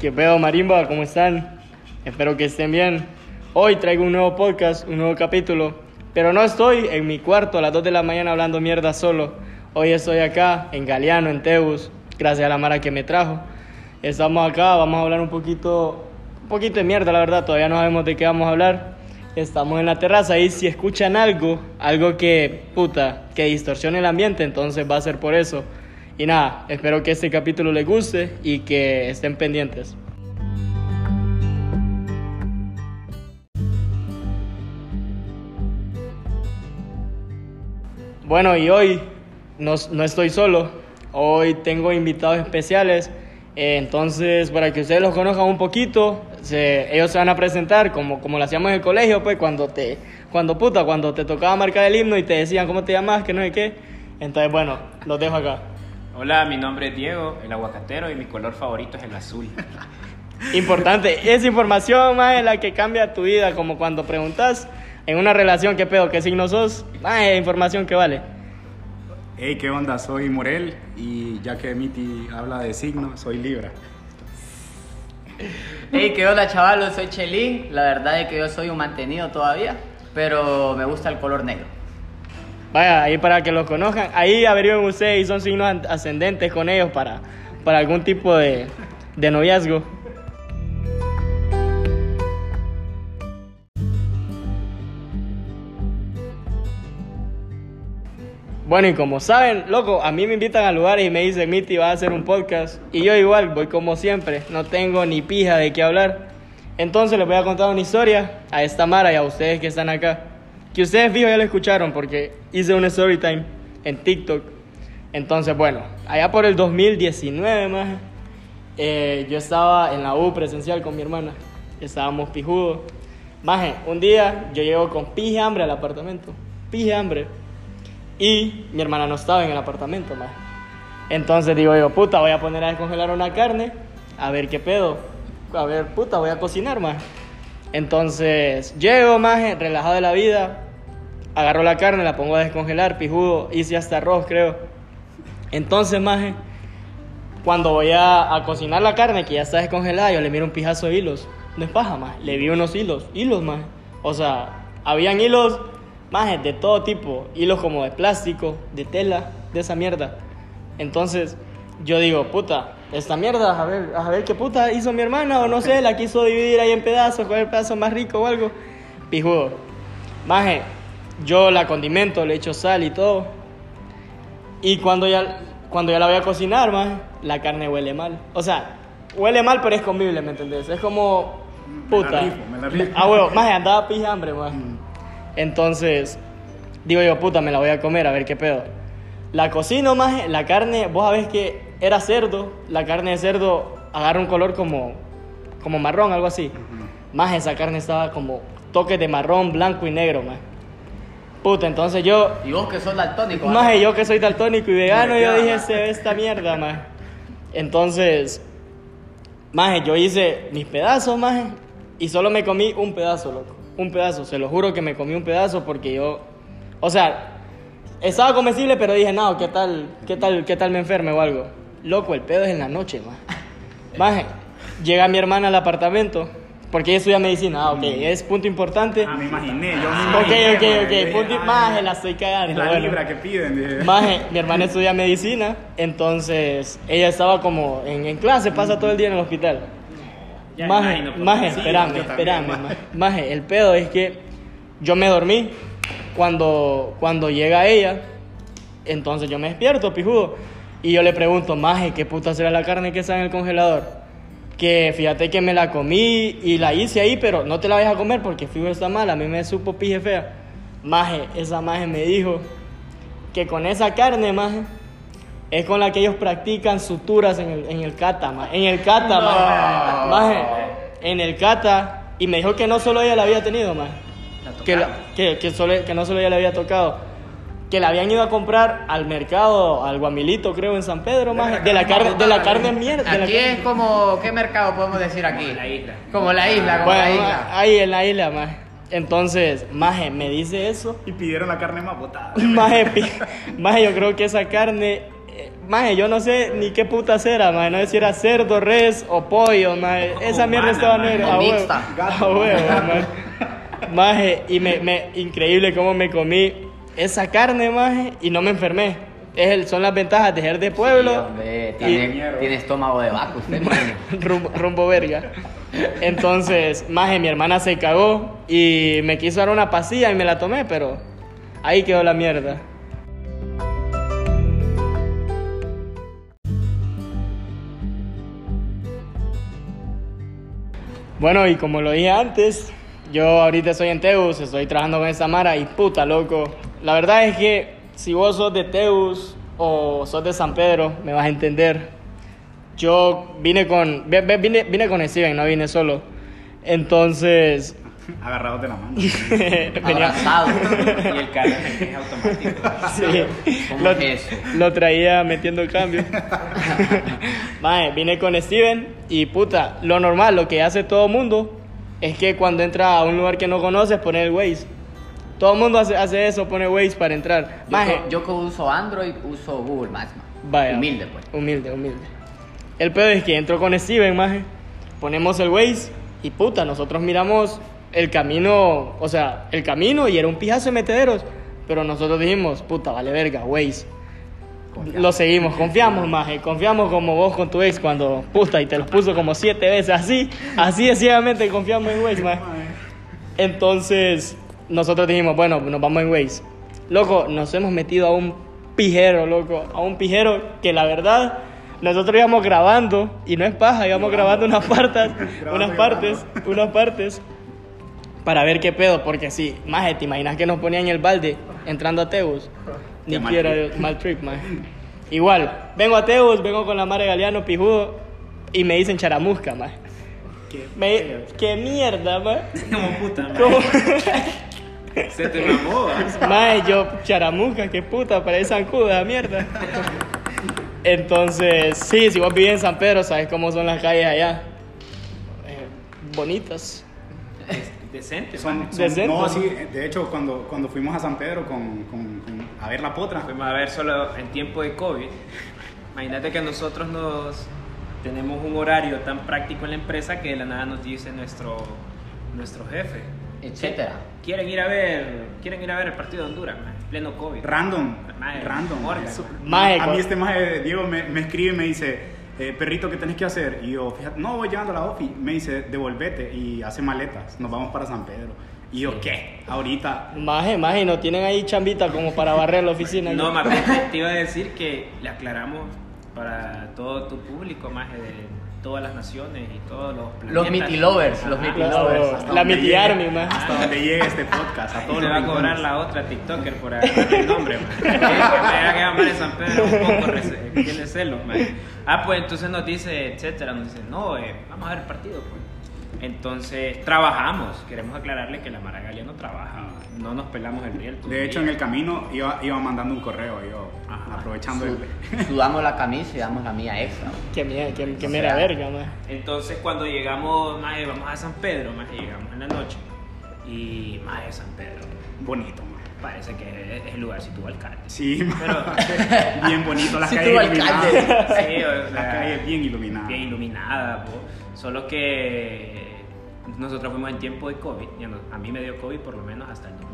¿Qué pedo, Marimba? ¿Cómo están? Espero que estén bien. Hoy traigo un nuevo podcast, un nuevo capítulo, pero no estoy en mi cuarto a las 2 de la mañana hablando mierda solo. Hoy estoy acá, en Galeano, en Teus, gracias a la Mara que me trajo. Estamos acá, vamos a hablar un poquito, un poquito de mierda, la verdad, todavía no sabemos de qué vamos a hablar. Estamos en la terraza y si escuchan algo, algo que, puta, que distorsione el ambiente, entonces va a ser por eso. Y nada, espero que este capítulo les guste y que estén pendientes. Bueno, y hoy no, no estoy solo, hoy tengo invitados especiales, eh, entonces para que ustedes los conozcan un poquito, se- ellos se van a presentar como, como lo hacíamos en el colegio, pues cuando te, cuando puta, cuando te tocaba marcar el himno y te decían cómo te llamas, que no sé qué, entonces bueno, los dejo acá. Hola, mi nombre es Diego, el aguacatero, y mi color favorito es el azul. Importante, esa información más es la que cambia tu vida, como cuando preguntas en una relación qué pedo, qué signo sos, más es información que vale. Hey, ¿qué onda? Soy Morel y ya que Miti habla de signo, soy Libra. Hey, ¿qué onda, chavalos? Soy Chelín. La verdad es que yo soy un mantenido todavía, pero me gusta el color negro. Vaya, ahí para que los conozcan, ahí averigüen ustedes y son signos ascendentes con ellos para, para algún tipo de, de noviazgo. Bueno, y como saben, loco, a mí me invitan a lugares y me dicen, Miti, va a hacer un podcast. Y yo igual, voy como siempre, no tengo ni pija de qué hablar. Entonces les voy a contar una historia a esta Mara y a ustedes que están acá. Que ustedes fijo ya lo escucharon porque hice un story time en TikTok. Entonces, bueno, allá por el 2019, más, eh, yo estaba en la U presencial con mi hermana. Estábamos pijudos. Maje, un día yo llego con pije hambre al apartamento. Pije hambre. Y mi hermana no estaba en el apartamento, más. Entonces digo yo, puta, voy a poner a descongelar una carne, a ver qué pedo. A ver, puta, voy a cocinar, más. Entonces llego, más, relajado de la vida, agarro la carne, la pongo a descongelar, pijudo, hice hasta arroz, creo. Entonces, más, cuando voy a, cocinar la carne, que ya está descongelada, yo le miro un pijazo de hilos. No es paja, más. Le vi unos hilos, hilos, más. O sea, habían hilos, más, de todo tipo. Hilos como de plástico, de tela, de esa mierda. Entonces, yo digo, puta, esta mierda, a ver, a ver qué puta hizo mi hermana, o no sé, la quiso dividir ahí en pedazos, cuál es el pedazo más rico o algo. Pijudo. Maje, yo la condimento, le echo sal y todo. Y cuando ya, cuando ya la voy a cocinar, maje, la carne huele mal. O sea, huele mal, pero es comible, ¿me entendés? Es como, Me la puta. rifo, me la rifo. Ah, huevo, maje, andaba pija hambre, maje. Entonces, digo yo, puta, me la voy a comer, a ver qué pedo. La cocino, maje, la carne, vos sabés que era cerdo, la carne de cerdo agarra un color como, como marrón, algo así. Más esa carne estaba como toques de marrón, blanco y negro, más. Puta, entonces yo, Y vos que sos daltónico. más ¿vale? yo que soy daltónico y vegano, yo dije, se ve esta mierda, más. Entonces, más yo hice mis pedazos, más y solo me comí un pedazo, loco. Un pedazo, se lo juro que me comí un pedazo porque yo, o sea, estaba comestible, pero dije, no, ¿qué tal, qué tal, qué tal me enferme o algo? Loco, el pedo es en la noche, más. Maje, llega mi hermana al apartamento, porque ella estudia medicina, ah, ok, es punto importante. Ah, me imaginé, yo me Ok, imaginé. ok, ok, dije, punto, ah, maje, la estoy cagando. Es la bueno. Libra que piden. Maje, mi hermana estudia medicina, entonces ella estaba como en, en clase, pasa todo el día en el hospital. Ya Maje, por maje. Sí, espérame, espérame, maje. maje. Maje, el pedo es que yo me dormí cuando, cuando llega ella, entonces yo me despierto, pijudo, y yo le pregunto, maje, ¿qué puta será la carne que está en el congelador? Que fíjate que me la comí y la hice ahí, pero no te la vayas a comer porque fijo está mal, a mí me supo pije fea. Maje, esa maje me dijo que con esa carne, maje, es con la que ellos practican suturas en el, en el kata, maje. En el kata, maje. Maje, en el kata. Y me dijo que no solo ella la había tenido, maje. La Que, la- que, que, solo, que no solo ella le había tocado. Que la habían ido a comprar al mercado, al Guamilito, creo, en San Pedro, maje. De la carne, de la carne mierda. de la Aquí carne- es como, ¿qué mercado podemos decir aquí? Como la isla. Como la isla, como la isla. ahí en la isla, maje. Entonces, maje, me dice eso. Y pidieron la carne más botada. Maje, maje, yo creo que esa carne, eh, maje, yo no sé ni qué puta era, maje, no sé si era cerdo, res o pollo, maje. Esa mierda estaba negra. A huevo. A huevo, maje. Maje, y me, me, increíble cómo me comí esa carne, maje, y no me enfermé. Es el, son las ventajas de ser de Sí, pueblo y tiene, tiene estómago de vaca usted, maje. rumbo, rumbo verga. Entonces, maje, mi hermana se cagó y me quiso dar una pastilla y me la tomé, pero ahí quedó la mierda. Bueno, y como lo dije antes, yo ahorita estoy en Teus, estoy trabajando con esta Mara y puta, loco. La verdad es que si vos sos de Teus o sos de San Pedro, me vas a entender. Yo vine con, vine, vine con Steven, no vine solo. Entonces, Agarrados de la mano. venía, Abrazado. Y el carro es automático. sí, ¿Cómo lo, es eso? lo traía metiendo el cambio. Mae, vine con Steven y puta, lo normal, lo que hace todo mundo es que cuando entra a un lugar que no conoces pone el Waze. Todo el mundo hace, hace eso, pone Waze para entrar. Yo, Maje, co- yo que uso Android, uso Google Maps. Vaya. Humilde, pues. Humilde, humilde. El pedo es que entro con Steven, maje. Ponemos el Waze y puta, nosotros miramos el camino, o sea, el camino y era un pijazo de metederos. Pero nosotros dijimos, puta, vale verga, Waze. Lo seguimos, confiamos, maje. Confiamos como vos con tu ex cuando, puta, y te los puso como siete veces. Así, así de ciegamente confiamos en Waze, maje. Entonces, nosotros dijimos, bueno, nos vamos en Waze. Loco, nos hemos metido a un pijero, loco. A un pijero que la verdad, nosotros íbamos grabando, y no es paja, íbamos grabando unas partes, unas partes, unas partes, para ver qué pedo, porque sí, maje, ¿te imaginas que nos ponían el balde entrando a Teus? Ni Qué mal trip. maje. Igual, vengo a Teus, vengo con la Mare Galeano, pijudo, y me dicen charamusca, maje. Qué Me-. ¿Qué mierda, maje? Como puta, man. Se te mamó, ¿ah? Mae, yo, charamusca, qué puta, parece zancuda, mierda. Entonces, sí, si vos vivís en San Pedro, sabes cómo son las calles allá. Eh, bonitas. Decente, Son, man. son- Decente. no, sí, de hecho, cuando, cuando fuimos a San Pedro con, con- con- a ver la potra, Fuimos a ver solo en tiempo de COVID. Imagínate que nosotros nos tenemos un horario tan práctico en la empresa que de la nada nos dice nuestro, nuestro jefe. Etcétera. Quieren ir a ver, quieren ir a ver el partido de Honduras, man, pleno COVID. random, Mae, random. Morgan. Mae, a mí este maje, Diego, me, me escribe y me dice, eh, perrito, ¿qué tenés que hacer? Y yo, fíjate, no, voy llegando a la ofi. Me dice, devolvete y hace maletas, nos vamos para San Pedro. Y yo, ¿qué? Ahorita, Maje, maje, no tienen ahí chambita como para barrer la oficina. No, más te- iba a decir que le aclaramos para todo tu público, más de todas las naciones y todos los planetas. Los Mitty Lovers, los Ajá. Mitty Claro, Lovers. hasta la llegue- Army, maje. Hasta donde llegue este podcast, a todos los va a cobrar la otra TikToker por el nombre, man. Que me haga que llamar en San Pedro un poco tiene celos, man. Ah, pues entonces nos dice, etcétera, nos dice, no, eh, vamos a ver el partido, pues. Entonces, trabajamos. Queremos aclararle que la Maragalia no trabaja. No nos pelamos el riel. De hecho, día. en el camino iba, iba mandando un correo, yo, Ajá. aprovechando el... Su- Sudamos la camisa y damos la mía extra. Qué mierda, qué, qué O mera sea, verga. Entonces cuando llegamos, maje, vamos a San Pedro, maje, llegamos en la noche y maje, San Pedro, Bonito, man. parece que es el lugar si tuvo alcalde. Sí. Pero- bien bonito, las calles iluminadas. alcalde. Sí, o sea, Las calles bien iluminadas. Bien iluminada, po. solo que nosotros fuimos en tiempo de COVID, a mí me dio COVID por lo menos hasta el 2022.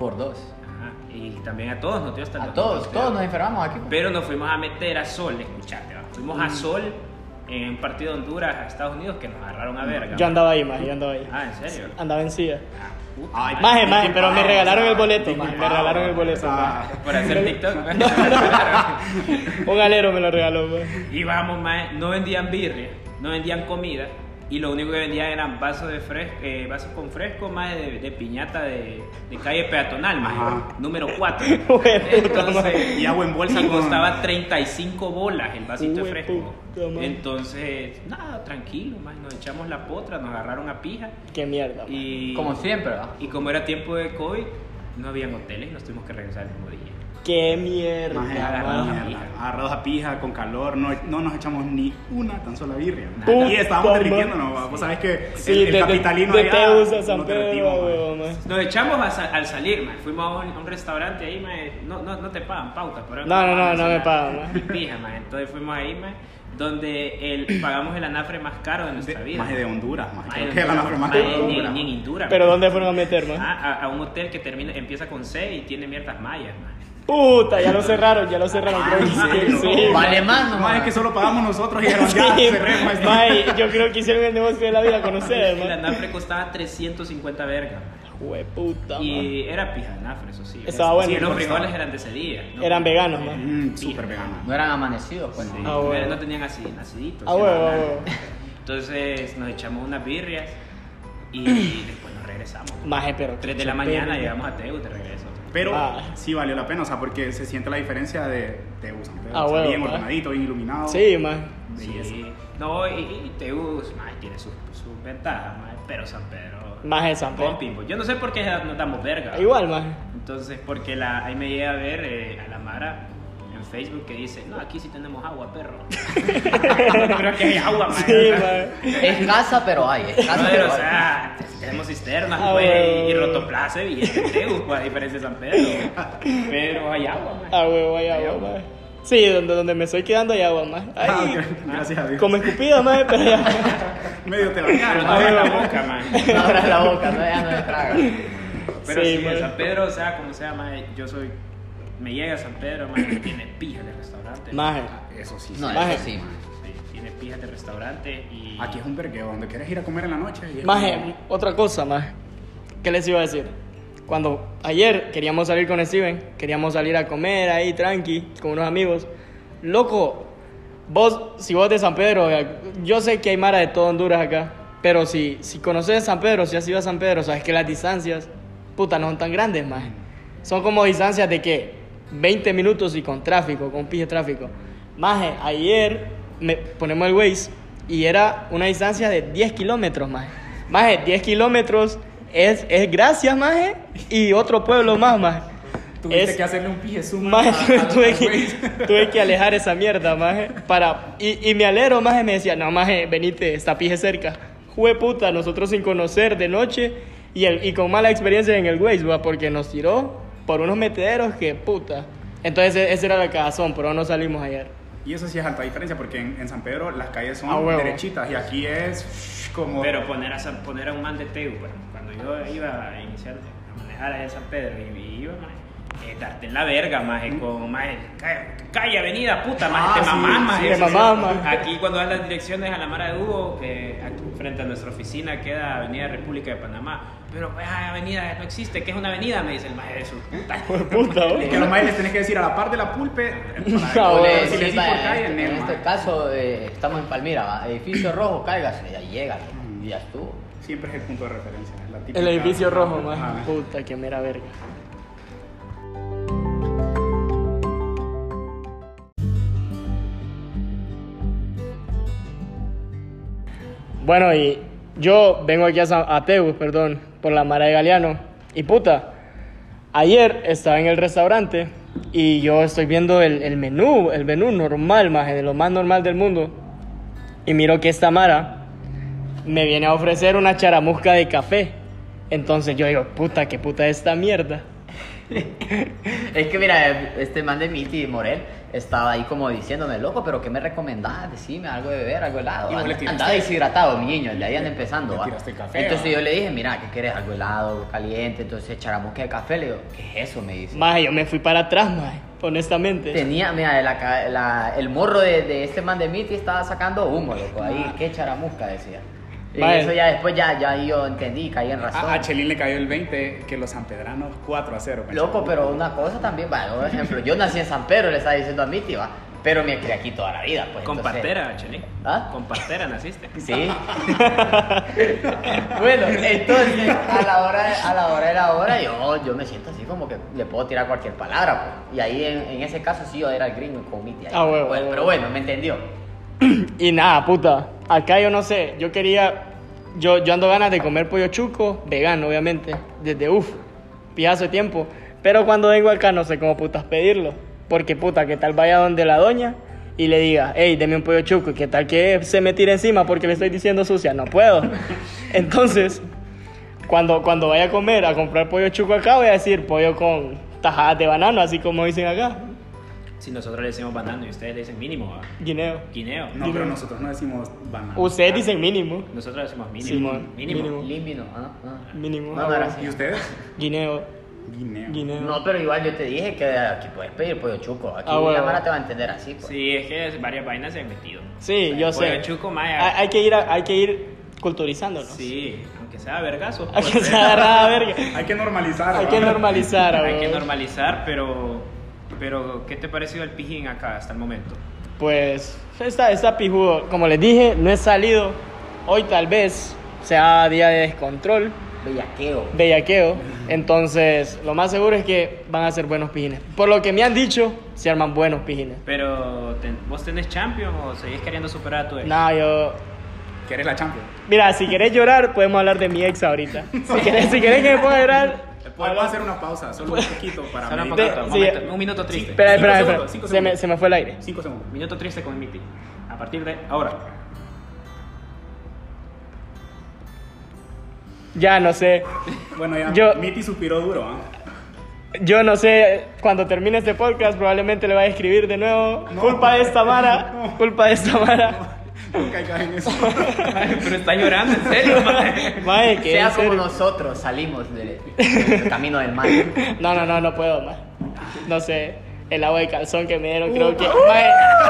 Por dos. Ajá, Y también a todos nos dio hasta el A todos, 2022. todos nos enfermamos aquí. pues. Pero nos fuimos a meter a Sol, escuchate, ¿va? fuimos Mm. a Sol en un partido de Honduras a Estados Unidos que nos agarraron a verga. Yo andaba ahí, maje, yo andaba ahí. Ah, ¿en serio? Andaba en silla. Ah, puta. Ay, Maje, pero me regalaron el boleto, maje, me regalaron el boleto, maje. Por hacer TikTok. Un alero me lo regaló, maje. y vamos, maje, no vendían birria, no vendían comida. Y lo único que vendían eran vasos de fresco, eh, vasos con fresco, más de, de piñata de, de calle peatonal, Ajá. número 4. Hue puta, Entonces, Y agua en bolsa costaba 35 bolas el vasito de fresco. Entonces, nada, tranquilo, maje, nos echamos la potra, nos agarraron a pija. Qué mierda. Y Como siempre, ¿verdad? Y como era tiempo de COVID, no habían hoteles y nos tuvimos que regresar el mismo día. Qué mierda, Maje, agarrados maje. a mierda. Agarrados a pija, con calor, no, no nos echamos ni una tan sola birria. Puta y estábamos derritiéndonos. Vos sabés que Sí, el, el de, de, capitalino de allá San nos Pedro, maje. maje. Nos echamos a al salir, man. fuimos a un, a un restaurante ahí, man. No, no, no te pagan pauta, pero No, no, no, no me pagan, man. Ni pija, man. Entonces fuimos ahí, man, donde el, pagamos el anafre más caro de nuestra De, vida. maje de Honduras, maje. Maje Creo que la Honduras, más más maje, de ni, Honduras. ni en Honduras. Pero man. ¿dónde fueron a meter, man? Ah, a, a un hotel que termina, empieza con C y tiene mierdas mayas, man. Puta, ya lo cerraron, ya lo cerraron. creo que ¿en serio? sí, sí. Vale más, no más. que solo pagamos nosotros y Sí, ya, cerremos yo creo que hicieron el negocio de la vida con ustedes, El man. anafre costaba 350 vergas, man. Hueputa, man. Y era pija de anafre, eso sí. Estaba bueno. Sí, los frijoles eran de ese día. ¿no? Eran veganos, man. Mm, Súper vegano. No eran amanecidos, pues. Sí, Ah, bueno. no tenían así, naciditos. Ah, ah. Entonces nos echamos unas birrias y después nos regresamos. Maje, pero. 3 de la mañana llegamos a Teu, te regreso. Pero Ah. sí valió la pena, o sea, porque se siente la diferencia de, de San Pedro. Ah, o sea, huevo, bien ordenadito, bien iluminado. Sí, man. Belleza. Sí. No, y, y Teu mae, tiene sus sus ventajas, pero San Pedro. Maje San Pedro. Pues. Yo no sé por qué nos damos verga. Igual, maje. Entonces, porque la, ahí me llega a ver eh, a la Mara en Facebook que dice, no, aquí sí tenemos agua, perro. Pero que hay agua, mae. Sí, o sea, maje. Es casa, pero hay. Es casa, Brother, pero o hay. sea, tenemos cisternas, Ah, pues, bueno. y rotoplace y este Teu, pues, a diferencia de San Pedro. Pero hay agua, mae. Ah, huevo, hay agua, agua. maje. Sí, donde, donde me estoy quedando hay agua, maje. Ah, Ahí, ok, Gracias a Dios. como escupida, maje, pero ya. Medio te Pero bañaron. no abras la boca, man. No abras la boca, no, ya no me traga. Pero Sí, sí, man. en San Pedro, o sea, como sea, man, yo soy. Me llega a San Pedro, man, tiene pijas de restaurante. Maje. Eso sí. No, sí. Maje. eso sí. Sí, tiene pijas de restaurante y. Aquí es un vergueo, donde quieres ir a comer en la noche. y Maje, como- otra cosa, maje. ¿Qué les iba a decir? Cuando ayer queríamos salir con Steven, queríamos salir a comer ahí tranqui, con unos amigos. Loco, vos, si vos de San Pedro, yo sé que hay mara de todo Honduras acá, pero si, si conoces San Pedro, si has ido a San Pedro, sabes que las distancias, puta, no son tan grandes, maje. Son como distancias de que 20 minutos y con tráfico, con pije tráfico. Maje, ayer me, ponemos el Waze y era una distancia de 10 kilómetros, maje. Maje, 10 kilómetros es, es gracias, maje, y otro pueblo más, maje. Tuviste Es- que hacerle un pije zoom. Maje, a- a- tuve, que, tuve que alejar esa mierda, maje, para... Y, y mi alero, maje, me decía, no, maje, venite, está pije cerca. Jue puta, nosotros sin conocer de noche y, el, y con mala experiencia en el Waze, va, porque nos tiró por unos metederos que puta. Entonces e- esa era la cagazón, pero no salimos ayer. Y eso sí es alta diferencia, porque en, en San Pedro las calles son Ah, derechitas y aquí es como. Pero poner a, San- poner a un man de Teu, bueno, cuando yo iba a iniciar a manejar allá en San Pedro y, y iba, man, eh, darte en la verga, maje, con, maje, calla, calla, avenida, puta, maje, Ah, te sí, mamás, sí, maje. sí. mamás, maje. Aquí cuando das las direcciones a la Mara de Hugo, que aquí frente a nuestra oficina queda Avenida República de Panamá. Pero, pues, ah, avenida no existe, ¿qué es una avenida? Me dice el maje de su puta. Jue puta, Es que a los maíz les tenés que decir a la par de la pulpe. Ah, O bueno, le si le decís, decís por calle, en, Nemo, este caso eh, estamos en Palmira, va, edificio rojo, cáigase, ya llega, y ya estuvo. Siempre es el punto de referencia. la El edificio rojo, maje. Ajá. Puta, que mera verga. Bueno, y yo vengo aquí a, San- a Tegus, perdón, por la Mara de Galeano. Y puta, ayer estaba en el restaurante y yo estoy viendo el, menú, el menú normal, maje, de lo más normal del mundo. Y miro que esta Mara me viene a ofrecer una charamusca de café. Entonces yo digo, puta, qué puta es esta mierda. Es que mira, este man de Miti Morel estaba ahí como diciéndome, loco, pero ¿qué me recomendás? Decime algo de beber, algo helado. Y vos le And- tiraste- Andaba deshidratado, mi niño, ahí anda empezando. Le tiraste café, Entonces ¿va? yo le dije, mira, ¿qué quieres? Algo helado, caliente. Entonces charamusca de café, le digo, ¿qué es eso? Me dice. Maje, yo me fui para atrás, maje, honestamente. Tenía, mira, la ca- la- el morro de, de este man de Miti estaba sacando humo, loco. Ahí, qué charamusca decía. Y Vale. eso ya después ya, ya yo entendí, caí en razón. A, a Chelín le cayó el 20 que los sanpedranos 4 a 0. con Loco, pero una cosa también, va, por ejemplo, yo nací en San Pedro, le estaba diciendo a va, pero me crié aquí toda la vida, pues. Con entonces- partera, Chelín. ¿Ah? Con partera naciste. Sí. bueno, entonces, a la hora de, a la hora de la hora, yo, yo me siento así como que le puedo tirar cualquier palabra, pues. Y ahí, en, en ese caso, sí, yo era el gringo con Miti. ahí. Ah, Bueno, huevo. pero bueno, me entendió. Y nada, puta. Acá yo no sé, yo quería. Yo, yo ando ganas de comer pollo chuco, vegano, obviamente. Desde uff, piazo de tiempo. Pero cuando vengo acá no sé cómo putas pedirlo. Porque puta, que tal vaya donde la doña y le diga, hey, deme un pollo chuco, y que tal que se me tire encima porque le estoy diciendo sucia, no puedo. Entonces, cuando, cuando vaya a comer, a comprar pollo chuco acá, voy a decir pollo con tajadas de banano, así como dicen acá. Si nosotros le decimos banano y ustedes le dicen mínimo, ¿va? Guineo. guineo. No, pero nosotros no decimos banana. Ustedes dicen mínimo. Nosotros decimos mínimo. Simón, mínimo. mínimo. Ah, ah. Mínimo. No, no. ¿Y ustedes? Guineo. Guineo. Guineo. No, pero igual yo te dije que aquí puedes pedir pollo chuco. Aquí Ah, bueno. la mara te va a entender así. Pues. Sí, es que varias vainas se han metido. Sí, yo Pollo sé. chuco, maya. Hay, hay que ir, a- hay que ir culturizándonos. Sí, aunque sea vergazo. Hay pues, que se agarrar a verga. Hay que normalizar. Hay ¿va? que normalizar, Hay que normalizar, pero, pero ¿qué te ha parecido el pijín acá hasta el momento? Pues está, está pijudo. Como les dije, no he salido. Hoy tal vez sea día de descontrol, Bellaqueo. bellaqueo. Entonces, lo más seguro es que van a ser buenos pijines. Por lo que me han dicho, se arman buenos pijines. Pero, ten- ¿vos tenés champion o seguís queriendo superar a tu ex? No, yo. ¿Quieres la Champions? Mira, si querés llorar, podemos hablar de mi ex ahorita. Si querés, si querés que me ponga a llorar. Podemos hacer una pausa, solo un poquito para Solo un meditar. poquito, un, Sí. momento, un minuto triste. Espera, Cinco espera, espera. segundos, cinco Se me, segundos. se me fue el aire. Cinco segundos. Minuto triste con Miti. A partir de ahora. Ya no sé. Bueno, ya. Yo- Miti suspiró duro, ¿ah? Yo no sé, cuando termine este podcast probablemente le va a escribir de nuevo. No. culpa de esta Mara. No. Culpa de esta Mara. No caigas en eso. Pero está llorando, en serio, mae. Mae, que Sea como serio. nosotros salimos del, del camino del mal. No, no, no, no puedo más. No sé. El agua de calzón que me dieron, creo que. Mae,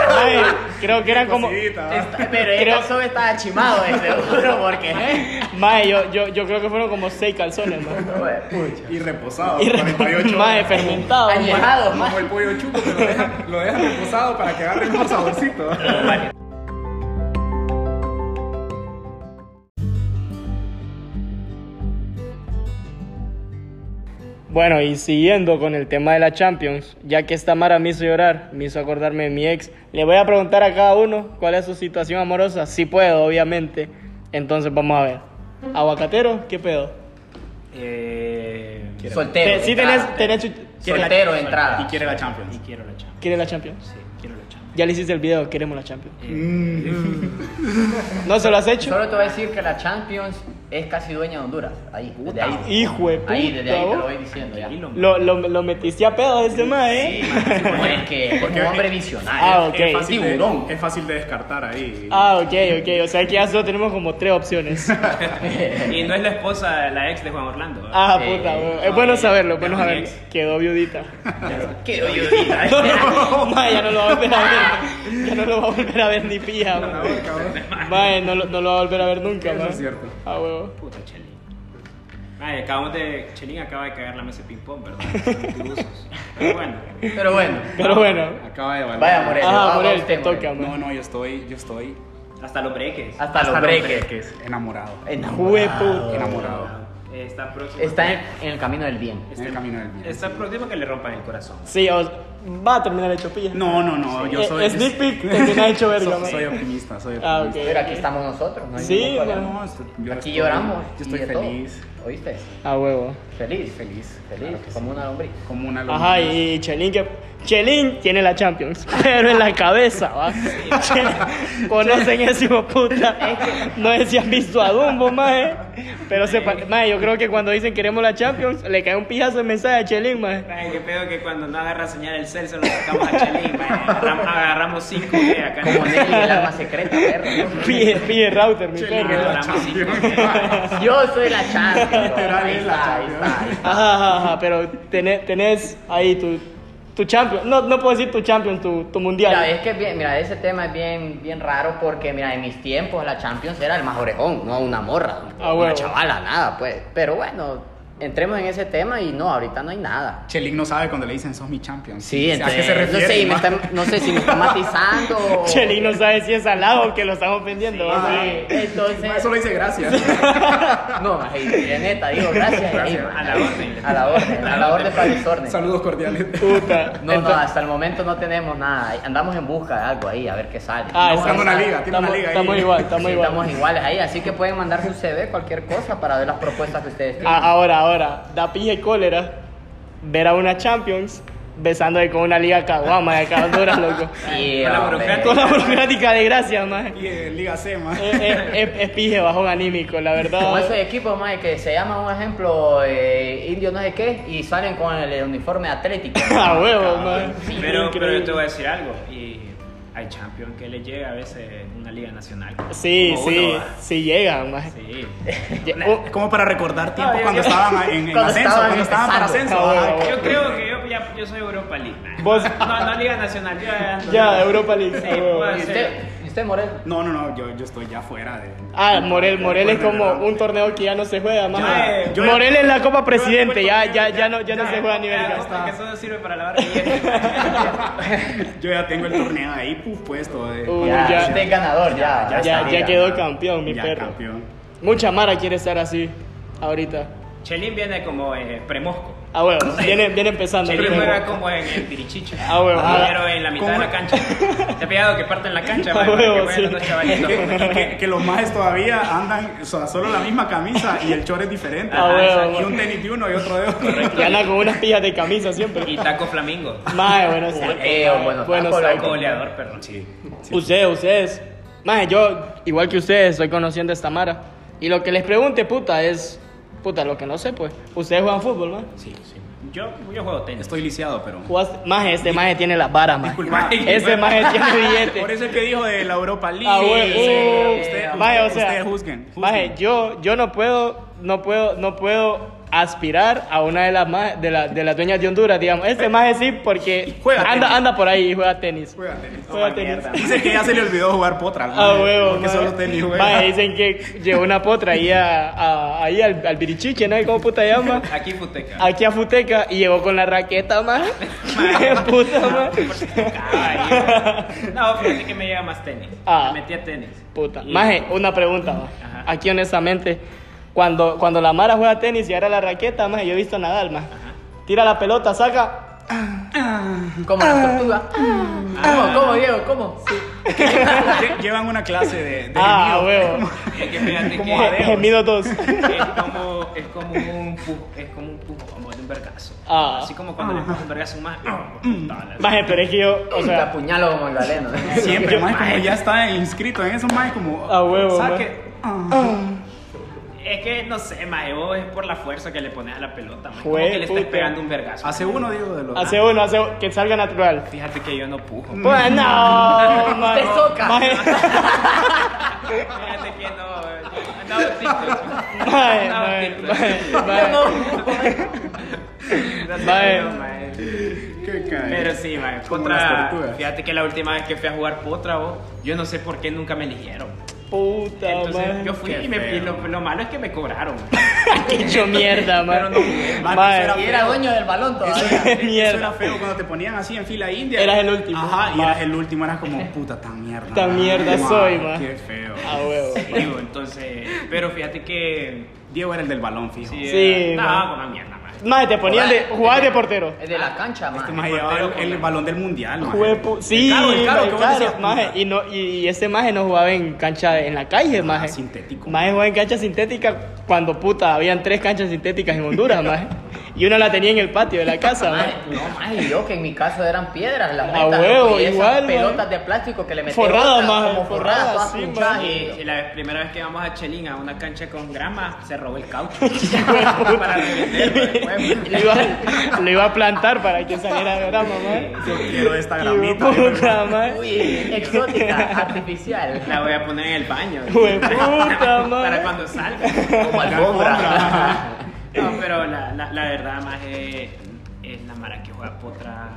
mae, creo que eran como. Está- pero el Creo- calzón está chimado de seguro porque... ¿eh? Mae, yo, yo, yo creo que fueron como seis calzones, mae. Y reposado. Y 48 mae, horas. fermentado. mae. Añejado, Como el pollo chuco que lo dejan, lo dejan reposado para que agarre el mejor saborcito. Vale. Bueno, y siguiendo con el tema de la Champions, ya que esta Mara me hizo llorar, me hizo acordarme de mi ex, le voy a preguntar a cada uno cuál es su situación amorosa. Si puedo, obviamente. Entonces vamos a ver. Aguacatero, ¿qué pedo? Eh, Soltero. Te- sí tenés, entrada. tenés chu- Soltero de Y entrada. quiere la y Champions. quiero la Champions. ¿Quieres la Champions? Sí, quiero la Champions. Ya le hiciste el video, queremos la Champions. Eh, ¿No se lo has hecho? Solo te voy a decir que la Champions es casi dueña de Honduras. Ahí, desde ahí. Hijo de puta. Ahí, desde ahí te lo voy diciendo ya. Lo, lo, lo metiste a pedo ese mae, ¿eh? Como es que es Porque- un hombre visionario. Ah, ok. Es fácil, de, es fácil de descartar ahí. Ah, ok, ok. O sea que ya solo tenemos como tres opciones. Y no es la esposa, la ex de Juan Orlando. ¿verdad? Ah, Sí. puta, weón. Es bueno saberlo, es bueno saberlo. Quedó viudita. Quedó viudita. Ya no lo va a volver a ver. Ya no lo va a volver a ver ni pija. Mae, no, lo- no lo va a volver a ver nunca, Eso mae. es cierto. Ah, Puta Chelín. Ay, acabamos de. Chelín acaba de cagar la mesa de ping-pong, ¿verdad? Pero bueno. Pero bueno. Pero bueno. Acaba de valer. Vaya, Morel. Ah, usted, te Morel. toca. No, no, yo estoy, yo estoy Hasta los breques. Hasta los breques. enamorado. Enamorado. Eh, Está próximo. Está en, en el camino del bien. En el camino del bien. Está próximo que le rompan el corazón. Sí, o- va a terminar hecho pilla. No, no, no, yo Eh, soy. Sneak peek termina hecho verga, soy, optimista, soy Ah, optimista. Pero aquí estamos nosotros. No hay Sí. No, estoy- yo Aquí estoy- lloramos. Yo estoy todo. feliz. ¿Oíste? Ah, huevo. Feliz. Feliz. Feliz. Claro como sí. una lombriz. Como una Ajá, lombriz. y Chelín que. Chelín tiene la Champions, pero en la cabeza, va. Conocen ese hijo puta. No sé si han visto a Dumbo, mae. Pero sepa, mae, yo creo que cuando dicen queremos la Champions, le cae un pijazo de mensaje a Chelín, mae. Ay, qué pedo que cuando no agarra señal el cel se lo sacamos a Chelín, man. Agarramos, agarramos 5G acá. Como Nelly, el alma secreta, perro. Pide, pide router, mi Chelín perro. es la Agarramos 5G. Yo soy la champion. Literal, es la está, ahí champion. está, ahí está. Ajá, ajá, ajá, pero tenés, tenés ahí tu, tu Champions. No, no puedo decir tu Champions, tu, tu Mundial. Mira, es que bien, mira, ese tema es bien, bien raro porque, mira, en mis tiempos la Champions era el más orejón, no una morra, Ah, una chavala, nada, pues. Pero bueno, entremos en ese tema y no, ahorita no hay nada. Chelín no sabe cuando le dicen sos mi champion. Sí, ¿A entonces, qué se refiere? no, sé, me está- no sé si me está matizando o... Chelín no sabe si es al lado o que lo están ofendiendo. Sí, entonces... Eso lo dice gracias. No, de neta, digo, gracias. Gracias. A la orden. A la orden, a la orden para el. Saludos cordiales. Puta. No, no, hasta el momento no tenemos nada. Andamos en busca de algo ahí, a ver qué sale. Ah, Buscando estamos- una liga, tiene una liga ahí. Estamos igual, estamos Sí, igual. estamos iguales ahí, así que pueden mandar su CV, cualquier cosa, para ver las propuestas que ustedes tienen. Ah, ahora, ahora, da pija y cólera ver a una Champions besándose con una liga caguama de Honduras, loco. Sí, Con la burocrática. Con la burocrática de gracia, más. Y en Liga C, más. Es, es, es- es pije bajón anímico, la verdad. Como esos equipos, más que se llama un ejemplo eh, indio no sé qué y salen con el uniforme atlético. A huevo, man. Pero, pero yo te voy a decir algo. Y hay champion que le llega a veces en una liga nacional. Sí, sí, uno, sí llegan, más. Sí. Oh, Como para recordar tiempo No, cuando estaban en, en Cuando ascenso, estaban cuando estaban para empezando. ascenso. Ah. Yo creo que yo, ya, yo soy Europa League. Vos- No, no Liga Nacional. Yo ya, Europa League. Sí, a huevo. puede ¿Y ser. usted, ¿y usted Morel? No, no, no, yo, yo estoy ya fuera de. Ah, Morel, Morel es como un torneo que ya no se juega, más. Ya, yo- Morel es la Copa Presidente, ya, ya, ya no, ya no se juega a nivel. Ya, eso sirve para lavar Yo ya tengo el torneo ahí puf, puesto. De, Uh, Ya, ya. usted es ganador, ya. Ya, ya quedó campeón, mi ya perro. campeón. Mucha Mara quiere estar así, ahorita. Chelín viene como eh, premosco. Ah, huevo, viene, viene empezando. Chelín el juega como en el Pirichicho. Ah, huevo. Ah, Pero en la mitad de ¿cómo? la cancha. ¿Te ha pillado que parten la cancha? Ah, man, huevo, que sí. Que, que- que los majes todavía andan o sea, solo la misma camisa y el short es diferente. Ah, huevo, y un tenis de uno y otro de otro. Y anda con unas pijas de camisa siempre. Y taco flamingo. Mae, bueno, sí. Eh, bueno, Bueno, taco. Taco goleador, perdón. Sí. Ustedes, ustedes. Mae, yo, igual que ustedes, estoy conociendo a esta Mara. Y lo que les pregunte, puta, es. Puta, lo que no sé, pues. Ustedes juegan fútbol, mae. Sí, sí. Yo, yo juego tenis. Estoy lisiado, pero. Maje, este maje tiene las varas, maje. Disculpa. Ese maje tiene billete. Por eso es que dijo de la Europa League. Ah, bueno. Sí, Uh, usted- maje, o ustedes sea, juzguen. juzguen. maje, yo, yo no puedo, no puedo, no puedo aspirar a una de las de, la- de las dueñas de Honduras, digamos. Este maje sí, porque Juega anda, tenis. anda por ahí y juega tenis. Juega tenis. Juega tenis. Dice que ya se le olvidó jugar potra. Ah, maje, huevo, Porque solo tenis juega. Maje, dicen que llevó una potra ahí, a, a- ahí al, al birichiche, ¿no? ¿Cómo puta llama? Aquí Futeca. Aquí a Futeca y llegó con la raqueta, maje. puta, maje. Ay, No, fíjate que me llega más tenis. Ah. Me metí a tenis. Puta. Y- Maje, una pregunta. Ajá. Aquí honestamente, cuando, cuando la Mara juega tenis y agarra la raqueta, maje, yo he visto a Nadal, maje. Tira la pelota, saca. Como la tortuga. ¿Cómo, cómo, Diego? ¿Cómo? Lle- Llevan una clase de, de Ah, gemido. huevo. Es que fíjate Como que. Gemido dos. es como, es como un pu- es como un pujo, como de un vergazo. Ah. Así como cuando le pones un vergazo más. Maje, pero es que yo, o Te sea, apuñalo como el galeno. Siempre, más como ya está inscrito en eso, más como. A huevo, Saque. Ah. Es que no sé, mae, vos es por la fuerza que le pones a la pelota, mae. Como que le estás puta. pegando un vergazo. Hace uno, digo, de los. hace uno, hace uno, que salga natural. Fíjate que yo no pujo. Pues no, maje. Te soca. Maje, Fíjate que no. eh, Mae. mae. Qué cae. Pero sí, mae, Potra, fíjate que la última vez que fui a jugar Potra, vos, yo no sé por qué nunca me eligieron. Puta, Entonces maje. yo fui y, me, y lo, lo malo es que me cobraron. Qué hecho mierda, maje. Pero no, Maje, Maje. eso Y era dueño del balón Eso todavía. era, eso Mierda. era feo cuando te ponían así en fila india. Eras el último. Ajá, y eras el último, eras como puta tan mierda. Tan mierda soy, ma. Qué feo. A huevo. Digo, entonces, pero fíjate que Diego era el del balón, fijo. sí, Sí, era- man. no, con la mierda, Maje, te ponían de, jugabas de portero. Es de la cancha, Este man. más llevaba el, el balón del mundial. Juepu- sí, El caro, el caro, que vos claro, decías, maje, puta. y, no, y, y este maje no jugaba en cancha de- en la calle, maje. sintético. Maje jugaba en cancha sintética cuando puta, habían tres canchas sintéticas en Honduras, maje. Y una la tenía en el patio de la casa. Mae, No, mae, yo que en mi caso eran piedras las A metas, huevo, y esas igual, pelotas de plástico que le metían Forradas, como forradas, forradas, sí. Y, y la primera vez que vamos a Chelín a una cancha con grama, se robó el caucho. puta. para revender, mae. Lo iba, lo iba a plantar para que saliera de grama. Yo quiero esta gramita. puta. Uy, exótica, artificial. La voy a poner en el baño. Mae. para cuando salga. Como alfombra. No, pero la, la, la verdad más es, es la mara que juega potra.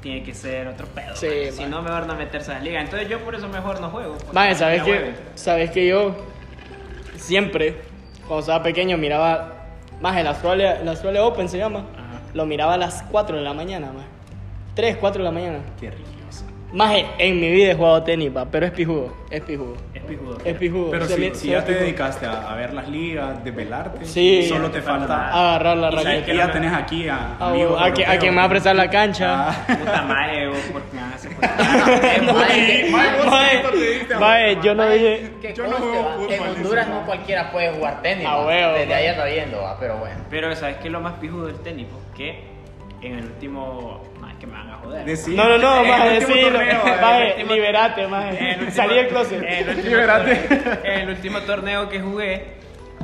Tiene que ser otro pedo. Sí, mae. mae. si no, mejor no meterse a la liga. Entonces yo por eso mejor no juego. Maje, ¿sabes que. ¿sabes que yo siempre, cuando estaba pequeño, miraba, más el Australia, el Australia Open se llama, Ajá. lo miraba a las 4 de la mañana, más 3, 4 de la mañana. Qué religiosa. Maje, en mi vida he jugado tenis, va, pero es pijudo, es pijudo. Es pijudo. Es pijudo. Pero Se si, si ya te dedicaste a, a ver las ligas, desvelarte, Sí. solo te falta Agarrar la Y raqueta. que ya tenés aquí a Ah, amigos a, que- a quien me va a prestar la cancha. Ah. Puta madre, vos, porque me hace Mae, Maje, yo no dije. Que Yo no juego fútbol, que en Honduras no cualquiera puede jugar tenis. A va. huevo, Desde ahí ando viendo, pero bueno. Pero ¿sabes qué es lo más pijudo del tenis? Que en el último... Que me van a joder. Decí- No, no, no, maje, decilo. Maje, liberate, maje. Salí del closet. En el último, Libérate. en el último torneo que jugué,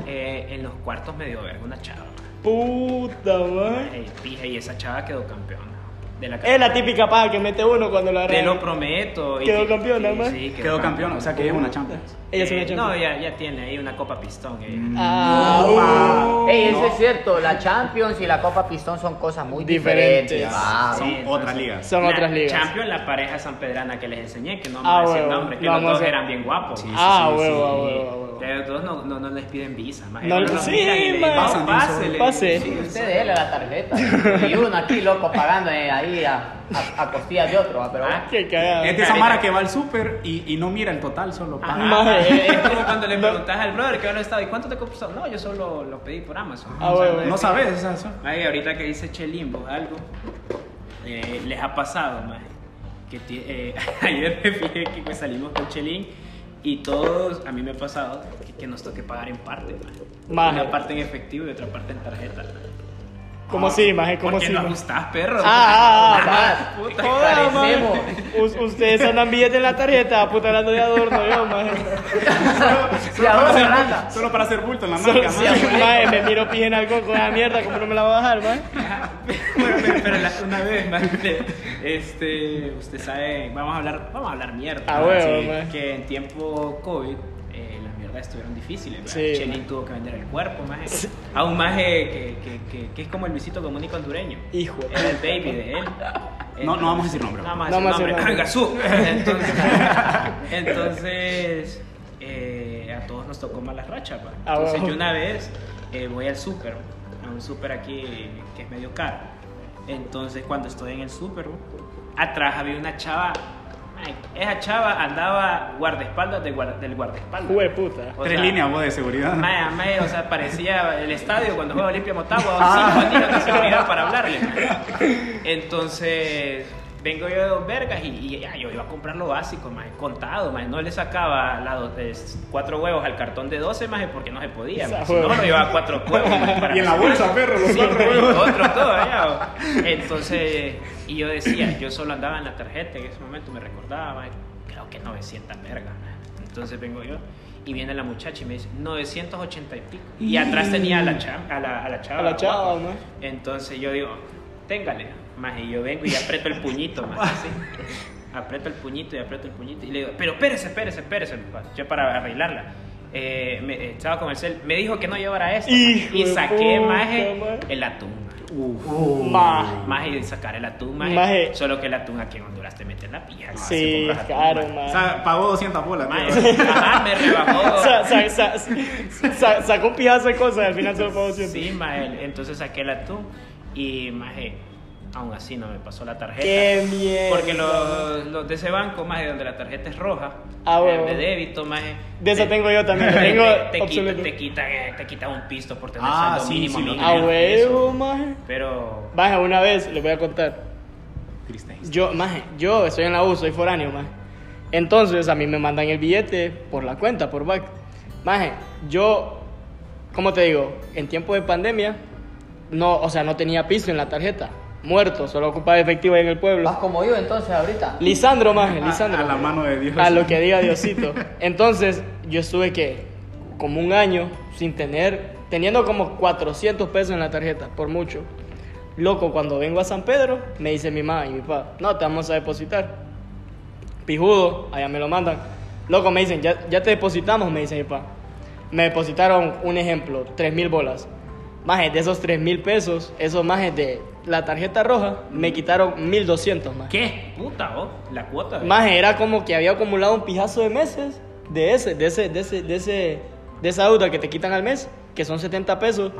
eh, en los cuartos me dio verga una chava. Puta, maje. Ey, pija, y esa chava quedó campeona. De la Es la típica paja que mete uno cuando lo Te agarra. lo prometo. Quedó que- campeona, sí, man. sí, Quedó campeón, o sea que es una Champions. Ella es una Eh, champion. No, ya, ya tiene ahí una copa pistón. ella. Ah, uh. Ey, eso es cierto, la Champions y la Copa Pistón son cosas muy Diferentes. Son Sí, otras ligas. Son La otras ligas. Champion, la pareja sanpedrana que les enseñé, que no Ah, me decir huevo, nombre, que no los dos a- eran bien guapos. Sí, Ah, sí, huevo, huevo. Pero todos no, no, no les piden visa, más No, los sí, man. "No, pásele". Pase. Sí, Usted déle la tarjeta. Y uno aquí loco pagando eh, ahí a, a, a costillas de otro, va, pero Ah, Qué cagada. Es de esa mara que va al súper y, y no mira el total, solo Ajá. paga. Maje, Es como cuando le preguntas al brother que ahora estado, ¿y cuánto te costó? No, yo solo lo pedí por Amazon. Ah, O sea, es No que- sabes, sea, eso- Ay, ahorita que dice Chelimbo algo, eh, les ha pasado, más que eh, ayer me fijé que pues, salimos con Chelín y todos, a mí me ha pasado que, que nos toque pagar en parte, maje. Maje. una parte en efectivo y otra parte en tarjeta. ¿Cómo sí, maje? ¿Cómo ¿Por qué sí? no ajustás, perro? Ah, ah, ah, puta. Joda, maje. Ustedes andan billetes en la tarjeta, puta hablando de adorno, yo, maje. Si ahora se randa. Solo para hacer bulto en la Solo- marca, sí, ¿no? maje, me miro pije en algo con esa mierda, ¿cómo no me la va a bajar, maje? Bueno, pero, pero la- una vez, maje, este, usted sabe, vamos a hablar, vamos a hablar mierda. Ah, ¿no? huevo, Sí, maje. que en tiempo COVID eh, mierdas estuvieron difíciles. Sí, Chelín tuvo que vender el cuerpo, maje. A un maje que, que, que, que es como el Luisito Comunica hondureño. Hijo Era el baby de él. No, no vamos a decir nombre. No vamos a decir nombre. nombre. Gazú. Entonces, entonces eh, a todos nos tocó malas rachas. pa. Ah, Entonces yo una vez eh, voy al súper, a un súper aquí que es medio caro. Entonces cuando estoy en el súper, atrás había una chava. Esa chava andaba guardaespaldas de guarda- del guardaespaldas. Jue puta. O Tres sea, líneas vos de seguridad. Mae, mae, o sea, parecía el estadio cuando juega Olimpia Motagua, Ah. cinco de seguridad para hablarle. Entonces, vengo yo de dos vergas y, y ya, yo iba a comprar lo básico, más contado, más no le sacaba la do- es, cuatro huevos al cartón de 12, más porque no se podía, Esa si no, no llevaba cuatro huevos. para Y en la bolsa, perro, los cuatro huevos. Otro todo, o. Entonces, y yo decía, yo solo andaba en la tarjeta, en ese momento me recordaba, creo que 900 vergas. Entonces vengo yo y viene la muchacha y me dice 980 y pico. Y atrás tenía a la, cha- a la, a la chava. A la chava. ¿no? Entonces yo digo, téngale. Más y yo vengo y aprieto el puñito, más así. Aprieto el puñito y aprieto el puñito. Y le digo, pero espérese, espérese, espérese. Yo para arreglarla. Eh, me, eh, estaba con el cel. Me dijo que no llevara esto. Y saqué, puta, maje, maje. el atún. Ma. Más y sacar el atún, maje. Maje. Solo que el atún aquí en Honduras te mete en la pija. Sí, si compras atún, claro, maje. O sea, pagó 200 bolas. Maje, tío. Ajá, me rebajó. Sa- sa- sa- sa- Sacó un pijazo de cosas y al final se lo pagó siempre. Sí, maje, entonces saqué el atún y maje, aún así no me pasó la tarjeta. Qué mierda. Porque los, los de ese banco, maje, donde la tarjeta es roja, Ah, el bueno. de débito, maje. De eso te- tengo yo también, lo tengo te, te, quita, de- te, quitan, eh, te quitan un pisto por tener Ah, saldo sí, mínimo. sí, mínimo, A eso. huevo, maje. Pero, Maje, una vez, les voy a contar. Cristian. Yo, maje, yo estoy en la U, soy foráneo, maje. Entonces a mí me mandan el billete por la cuenta, por back. Maje, yo, ¿cómo te digo? En tiempo de pandemia, no, o sea, no tenía piso en la tarjeta. Muerto, solo ocupaba efectivo ahí en el pueblo. Vas como yo entonces ahorita. Lisandro, maje, Lisandro. A, a la mano de Dios. A lo que diga Diosito. Entonces, yo estuve que como un año sin tener, teniendo como 400 pesos en la tarjeta, por mucho. Loco, cuando vengo a San Pedro, me dice mi mamá y mi papá, no, te vamos a depositar. Pijudo, allá me lo mandan. Loco, me dicen, ya, ya te depositamos, me dice mi papá. Me depositaron, un ejemplo, 3 mil bolas. Más de esos 3 mil pesos, esos más de la tarjeta roja, me quitaron 1200 más. ¿qué? Puta, oh, la cuota. Más era como que había acumulado un pijazo de meses de ese, de ese, de ese, de ese, de esa deuda que te quitan al mes, que son 70 pesos,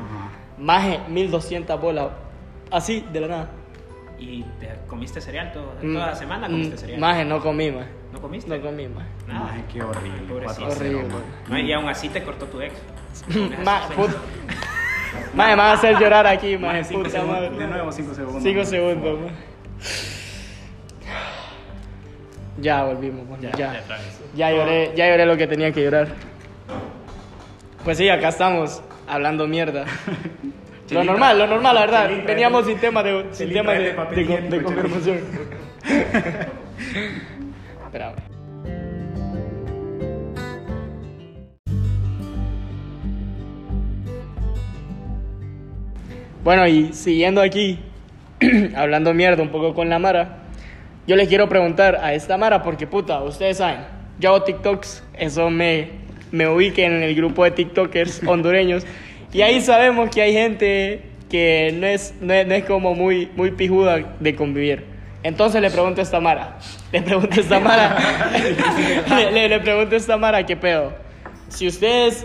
más 1200 bolas, así de la nada. ¿Y te comiste cereal todo- toda la semana? ¿Comiste cereal? Mm, Maje, no comí, maje. ¿No comiste? No comí, maje. Nada. Maje, qué horrible. Pobrecito. 4 a 0, Horrible. maje. No, Y aún así te cortó tu ex. Ma, puta. Maje, me va a hacer llorar aquí, cinco Puta segundos. madre. De nuevo, 5 segundos. 5 maje. segundos, maje. Ya volvimos, maje, Ya, ya. ya lloré, ya lloré lo que tenía que llorar. Pues sí, acá estamos hablando mierda. Lo Chelita. normal, lo normal, la verdad. Chelita, Veníamos eh. sin tema de, sin tema de, de de, de Chelita. confirmación. Espera, Bueno, y siguiendo aquí, hablando mierda un poco con la Mara, yo les quiero preguntar a esta Mara, porque puta, ustedes saben, yo hago TikToks, eso me, me ubica en el grupo de TikTokers hondureños, y ahí sabemos que hay gente que no es, no es, no es como muy, muy pijuda de convivir. Entonces le pregunto a esta Mara, le pregunto a esta Mara, le, le- le pregunto a esta Mara, ¿qué pedo? Si ustedes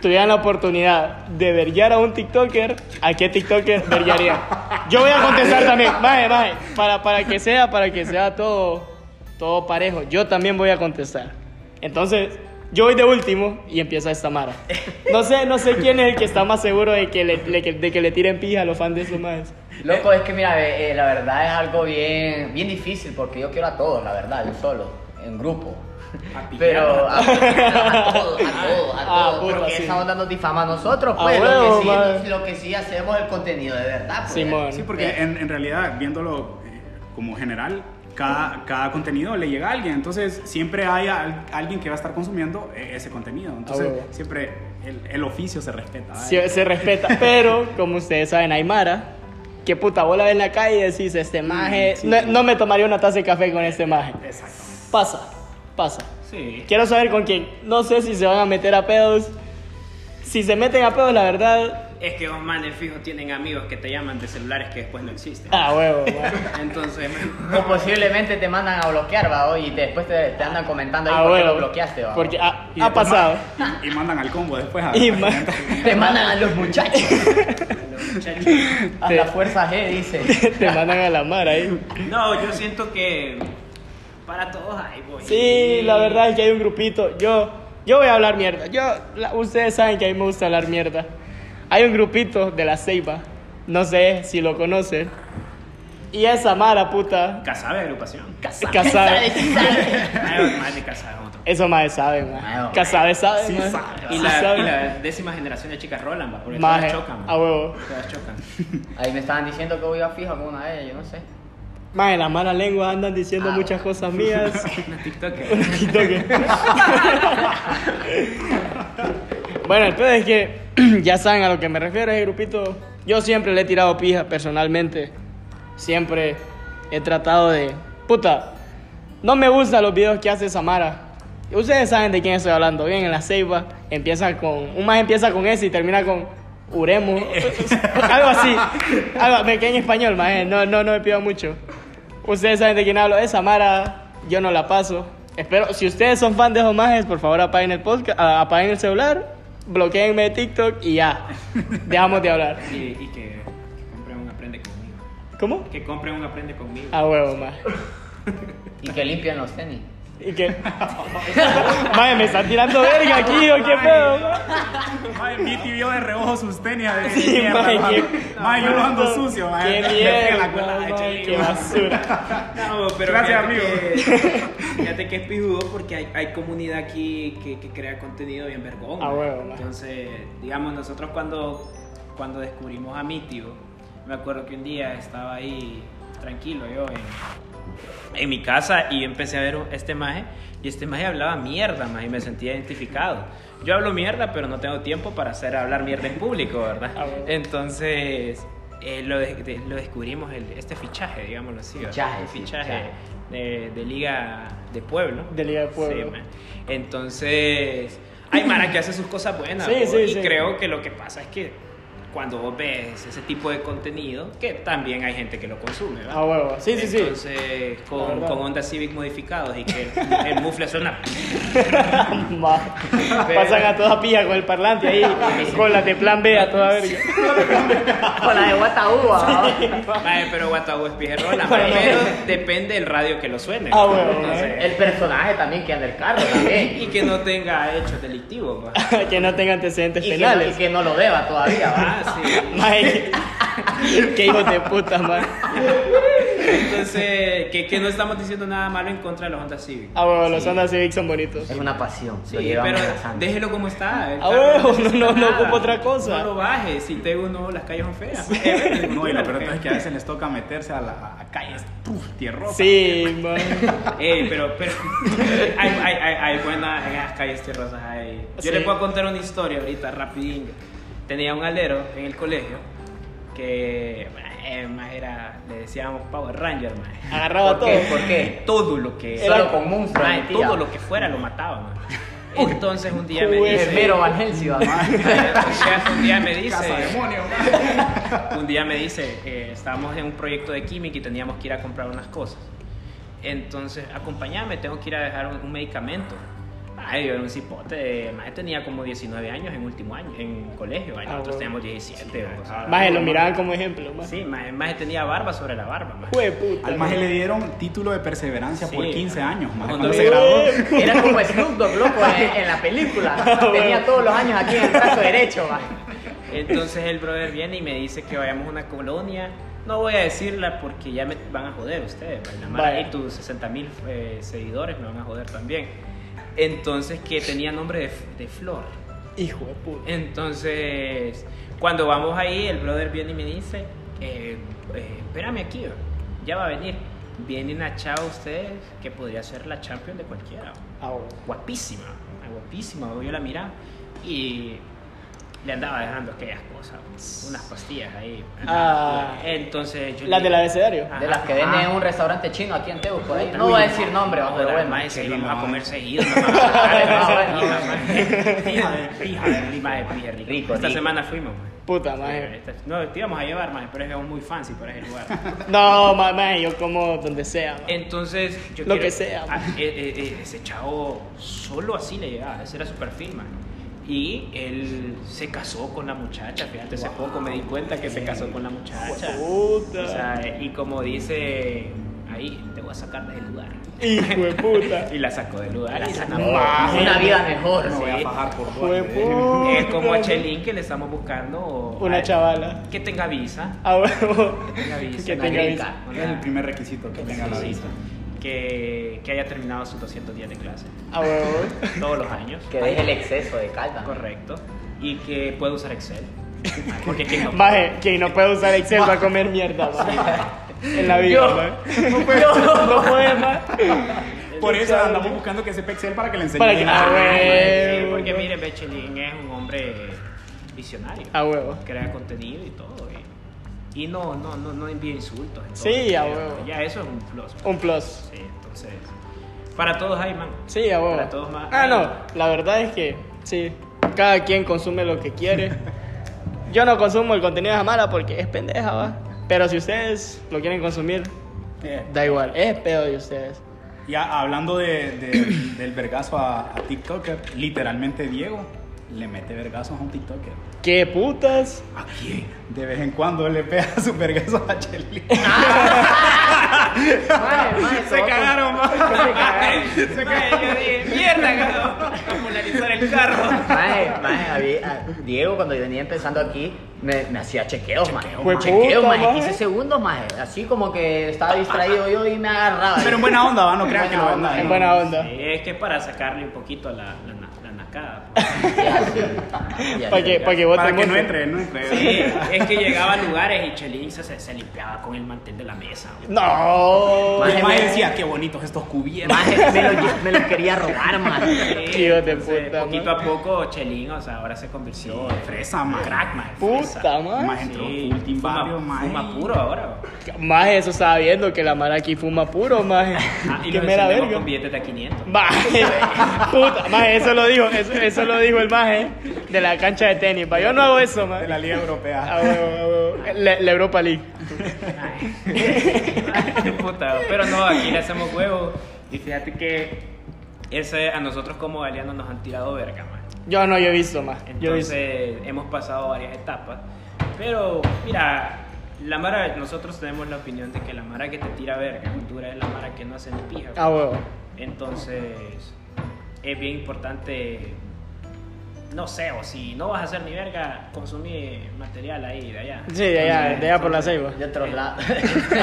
tuvieran la oportunidad de verguiar a un TikToker, ¿a qué TikToker verguiarían? Yo voy a contestar también, maje, maje, para, para que sea, para que sea todo, todo parejo. Yo también voy a contestar. Entonces, yo voy de último y empieza esta Mara. No sé, no sé quién es el que está más seguro de que le, le- de que le tiren pija a los fans de esos majes. Loco, es que mira, eh, la verdad es algo bien, bien difícil porque yo quiero a todos, la verdad, yo solo, en grupo. A. Pero a, a todos, a todos, a Ah, puta, porque sí. esa onda nos difama a nosotros, A pues, huevo, lo, que sí, lo que sí hacemos es el contenido de verdad. Pues. Simón. Sí, porque en, en realidad, viéndolo eh, como general, cada, cada contenido le llega a alguien. Entonces, siempre hay al- alguien que va a estar consumiendo eh, ese contenido. Entonces, siempre el, el oficio se respeta. ¿eh? Sí, se respeta, pero como ustedes saben, hay Mara. Que puta, vos la ves en la calle y decís, este maje, sí. no, no me tomaría una taza de café con este maje. Exacto. Pasa, pasa. Sí. Quiero saber con quién. No sé si se van a meter a pedos. Si se meten a pedos, la verdad. Es que los manes fijos tienen amigos que te llaman de celulares que después no existen. Ah, huevo, huevo. Entonces, O posiblemente te mandan a bloquear, va, y después te, te andan comentando ahí Ah, por qué lo bloqueaste, va. Porque ha, Y ha después pasado. Y, y mandan al combo después a. Y ma- Te mandan a los muchachos. los muchachos. A la fuerza G, dice. Te mandan a la mar ahí. No, yo siento que para todos hay, voy. Sí, la verdad es que hay un grupito. Yo, yo voy a hablar mierda. Yo, la- ustedes saben que a mí me gusta hablar mierda. Hay un grupito de la Ceiba. No sé si lo conocen. Y esa mara puta. Casabe agrupación. Casabe. Casabe. Ay, más de Casabe. Eso más saben, man. Casabe sabe, Sí man. sabe. Y Sí la, sabe. y la décima generación de chicas Roland, va, porque todas chocan. a huevo. Todas chocan. Ahí me estaban diciendo que voy a fijo con una de ellas, yo no sé. Más en la mala lengua andan diciendo Ah, muchas cosas mías. Una TikToker. TikToker. bueno, el pedo es que ya saben a lo que me refiero, ese grupito. Yo siempre le he tirado pija personalmente. Siempre he tratado de. Puta, no me gustan los videos que hace Samara. Ustedes saben de quién estoy hablando. Bien, en la ceiba empieza con. Un más empieza con ese y termina con. Uremo. algo así. Algo pequeño español, más. No, no, no me pido mucho. Ustedes saben de quién hablo. Esa Mara, yo no la paso. Espero, si ustedes son fan de esos majes, por favor apaguen el podcast, ah, apaguen el celular, bloqueenme de TikTok y ya. Dejamos de hablar. Y, y que, que compren un aprende conmigo. ¿Cómo? Que compren un aprende conmigo. A huevo, más. Y que limpian los tenis. ¿Y qué? Maje, me están tirando verga aquí, ¿o qué pedo? ma? Mae, Viti vio de reojo sus tenis. de Sí, mierda, qué- Mae, yo lo ando sucio, mae. Qué mierda, qué basura. No, pero Gracias, fíjate amigo. Que, fíjate que es pijudo porque hay, hay comunidad aquí que, que crea contenido bien vergón. A ¿no? huevo, man. Entonces, digamos, nosotros cuando, cuando descubrimos a mi tío, me acuerdo que un día estaba ahí tranquilo yo en, en mi casa y empecé a ver este maje y este maje hablaba mierda, maje, y me sentía identificado. Yo hablo mierda, pero no tengo tiempo para hacer hablar mierda en público, ¿verdad? Ah. Entonces, eh, lo, de- de- lo descubrimos, el, este fichaje, digámoslo así. Fichaje, sí, fichaje fichaje. de, de Liga de Pueblo. De Liga de Pueblo. Sí. Entonces, hay Mara que hace sus cosas buenas. Sí, sí, y sí. creo que lo que pasa es que cuando vos ves ese tipo de contenido, que también hay gente que lo consume, ¿verdad? A huevo. Sí, sí, sí. Entonces, La con, con Honda Civic modificados y que el, el mufle suena. Pasan a toda pija con el parlante ahí, con las de plan B a toda verga. Con la de Guataúba. Mae, pero Guataú es pijerrona, pero depende del radio que lo suene. Ah, Entonces, El personaje también que anda el carro también. y que no tenga hechos delictivos. que no tenga antecedentes Y que, no, y penales. que no lo deba todavía, ¿va? Sí. Mae, qué hijos de puta, man. Entonces, que, que no estamos diciendo nada malo en contra de los Honda Civic. Ah, huevo, los Sí. Honda Civic son bonitos. Es una pasión. Sí, lo llevamos pero en la sangre. déjelo como está. el Ah, carro huevo, no- necesita no- no nada. ocupa otra cosa. No lo bajes, si te uno, las calles son feas. No, y lo peor es que a veces les toca meterse a, la, a calles puf, tierrosas. Sí, man. Eh, pero, pero hay, hay, hay, hay buenas en las calles tierrosas. Hay. Yo Sí. les puedo contar una historia ahorita, rapidín. Tenía un alero en el colegio que eh, más era, le decíamos Power Ranger, más. Agarraba ¿Por qué? todo. ¿Por qué? Todo lo que Era- Solo con monstruos. Todo lo que fuera lo mataba, mae. Entonces un día me dice. Mero Van Helsing, un día me dice. Casa demonio. un día me dice, eh, estábamos en un proyecto de química y teníamos que ir a comprar unas cosas. Entonces, acompáñame, tengo que ir a dejar un, un medicamento. Ay, yo era un cipote, más tenía como 19 años en último año, en colegio, ay, Ah, nosotros bueno. teníamos 17. o sea, Maje, lo miraban como ejemplo, man. Sí, más, más tenía barba sobre la barba. maje. Puta. Al maje le dieron título de perseverancia por Sí. 15 años, maje, Cuando cuando se graduó. Era como Snoop Dogg, loco, en, en la película. Tenía todos los años aquí en el brazo derecho. Entonces el brother viene y me dice que vayamos a una colonia. No voy a decirla porque ya me van a joder ustedes. y tus 60 mil seguidores me van a joder también. Entonces que tenía nombre de, de Flor. Hijo de puta. Entonces cuando vamos ahí el brother viene y me dice, eh, eh, espérame aquí, ya va a venir. Viene una chava ustedes que podría ser la champion de cualquiera. huevo. guapísima, guapísima, yo la miraba y le andaba dejando aquellas cosas, unas pastillas ahí. Ah. Entonces yo Las del abecedario. De las que venden en un restaurante chino aquí en Teu, por ahí. No voy a decir nombre, va, pero bueno. Mae, se íbamos a comer seguido. Rico, Rico, Esta semana fuimos. Puta, maje. No, te íbamos a llevar, mae, pero es muy fancy para ese lugar. No, ma- maje, yo como donde sea. man. Entonces, yo Lo quiero- que sea. ah, eh, eh, eh, ese chavo solo así le llegaba, ese era su perfil, man. Y él se casó con la muchacha, fíjate, hace poco me di cuenta que se casó con la muchacha. Puta. O sea, y como dice ahí, te voy a sacar del lugar. Hijo de puta. Y la sacó del lugar y se sacó. Maje. Una vida mejor, Me voy a sí. fajar por Hijo de duarte. puta. Es como a Chelín que le estamos buscando Una a- chavala. que tenga visa. A huevo. Tenga visa. Que tenga visa. Es el primer requisito que tenga la visa. Que, que haya terminado sus 200 días de clase. A huevo. Todos los años. Que deje el exceso de calda. Correcto. Y que pueda usar Excel. Porque ¿quién no? Maje, quien no puede usar Excel va a comer mierda. En la vida, Yo. No puede, no puede. Por eso andamos buscando que sepa Excel para que le enseñe. Para que- Ah, Ah, Sí, porque mire, Bechelin es un hombre visionario. A huevo. Crea contenido y todo. Y, no, no, no, no envía insultos. en Sí, a huevo. Ya eso es un plus. Un plus. Sí, entonces. Para todos hay, man. Sí, a huevo. Para todos más. Ah, no. La verdad es que, sí. Cada quien consume lo que quiere. Yo no consumo el contenido de Jamala porque es pendeja, va. Pero si ustedes lo quieren consumir, Eh, da igual. Es pedo de ustedes. Ya hablando de, de- del vergazo a, a TikToker, literalmente Diego le mete vergazos a un TikToker. ¿Qué putas? ¿A quién? De vez en cuando le pega sus vergazos a Chelly. Maje, Se cagaron, ma. Se cae, yo dije, mierda, cabrón. A el carro. Maje, maje, había- a- Diego cuando yo venía empezando aquí me, me hacía chequeos, maje. Fue Chequeos, puta, maje, maje. 15 segundos, maje. Así como que estaba distraído yo y me agarraba. Pero en buena onda, va, no crean que lo vendan. En buena onda. Sí, es que para sacarle un poquito la, la, pues. Para que, para que Para no entre, no entre. Sí, es que llegaba a lugares y Chelín se, se limpiaba con el mantel de la mesa. No. Maje me- decía, qué bonitos estos cubiertos. Maje, me los me los quería robar, de puta, Poquito man. a poco Chelín, o sea, ahora se convirtió en Fresa, man. crack, man. fresa. Puta, man. Maje entró Sí, full team fuma, barrio, maje. fuma puro ahora. Maje, eso estaba viendo que la mara aquí fuma puro, maje. Ah, y que lo mera encendemos verga. con billetes de 500. Maje, puta, maje, eso lo dijo, eso lo dijo el maje de la cancha de tenis. pa. Yo no hago eso, De man. la Liga Europea. Ah, huevo, ah, huevo. La, la Europa League. Puta, pero no, aquí le hacemos huevo. Y fíjate que ese a nosotros como galeanos nos han tirado verga, man. Yo no, yo he visto, más. Yo he visto. Entonces hemos pasado varias etapas. Pero mira, la Mara, nosotros tenemos la opinión de que la Mara que te tira verga Honduras es la Mara que no hace ni pija. Ah, huevo. Entonces es bien importante, no sé, o si no vas a hacer ni verga, consumir material ahí de allá. Sí, de allá, de allá por la ceiba. De otros lados.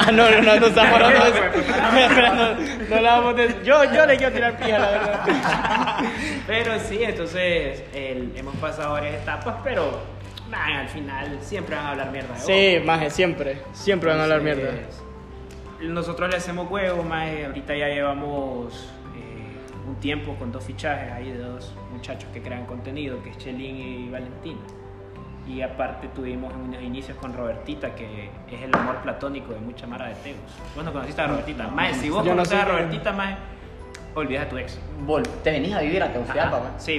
Ah, no, no, no, no estamos hablando de no, eso. Yo, yo le quiero tirar pija, la verdad. Pero sí, entonces el- hemos pasado varias etapas, pero man, al final siempre van a hablar mierda. de. Sí, maje, siempre. Siempre van a hablar mierda. Nosotros le hacemos huevo, más ahorita ya llevamos un tiempo con dos fichajes ahí de dos muchachos que crean contenido, que es Chelín y Valentina. Y aparte tuvimos unos inicios con Robertita, que es el amor platónico de mucha mara de Teus. Vos no conociste a Robertita. Más, si vos sé a. Robertita, más, olvidas a tu ex. Vol- Te venís a vivir a Tegucigalpa, man. Sí,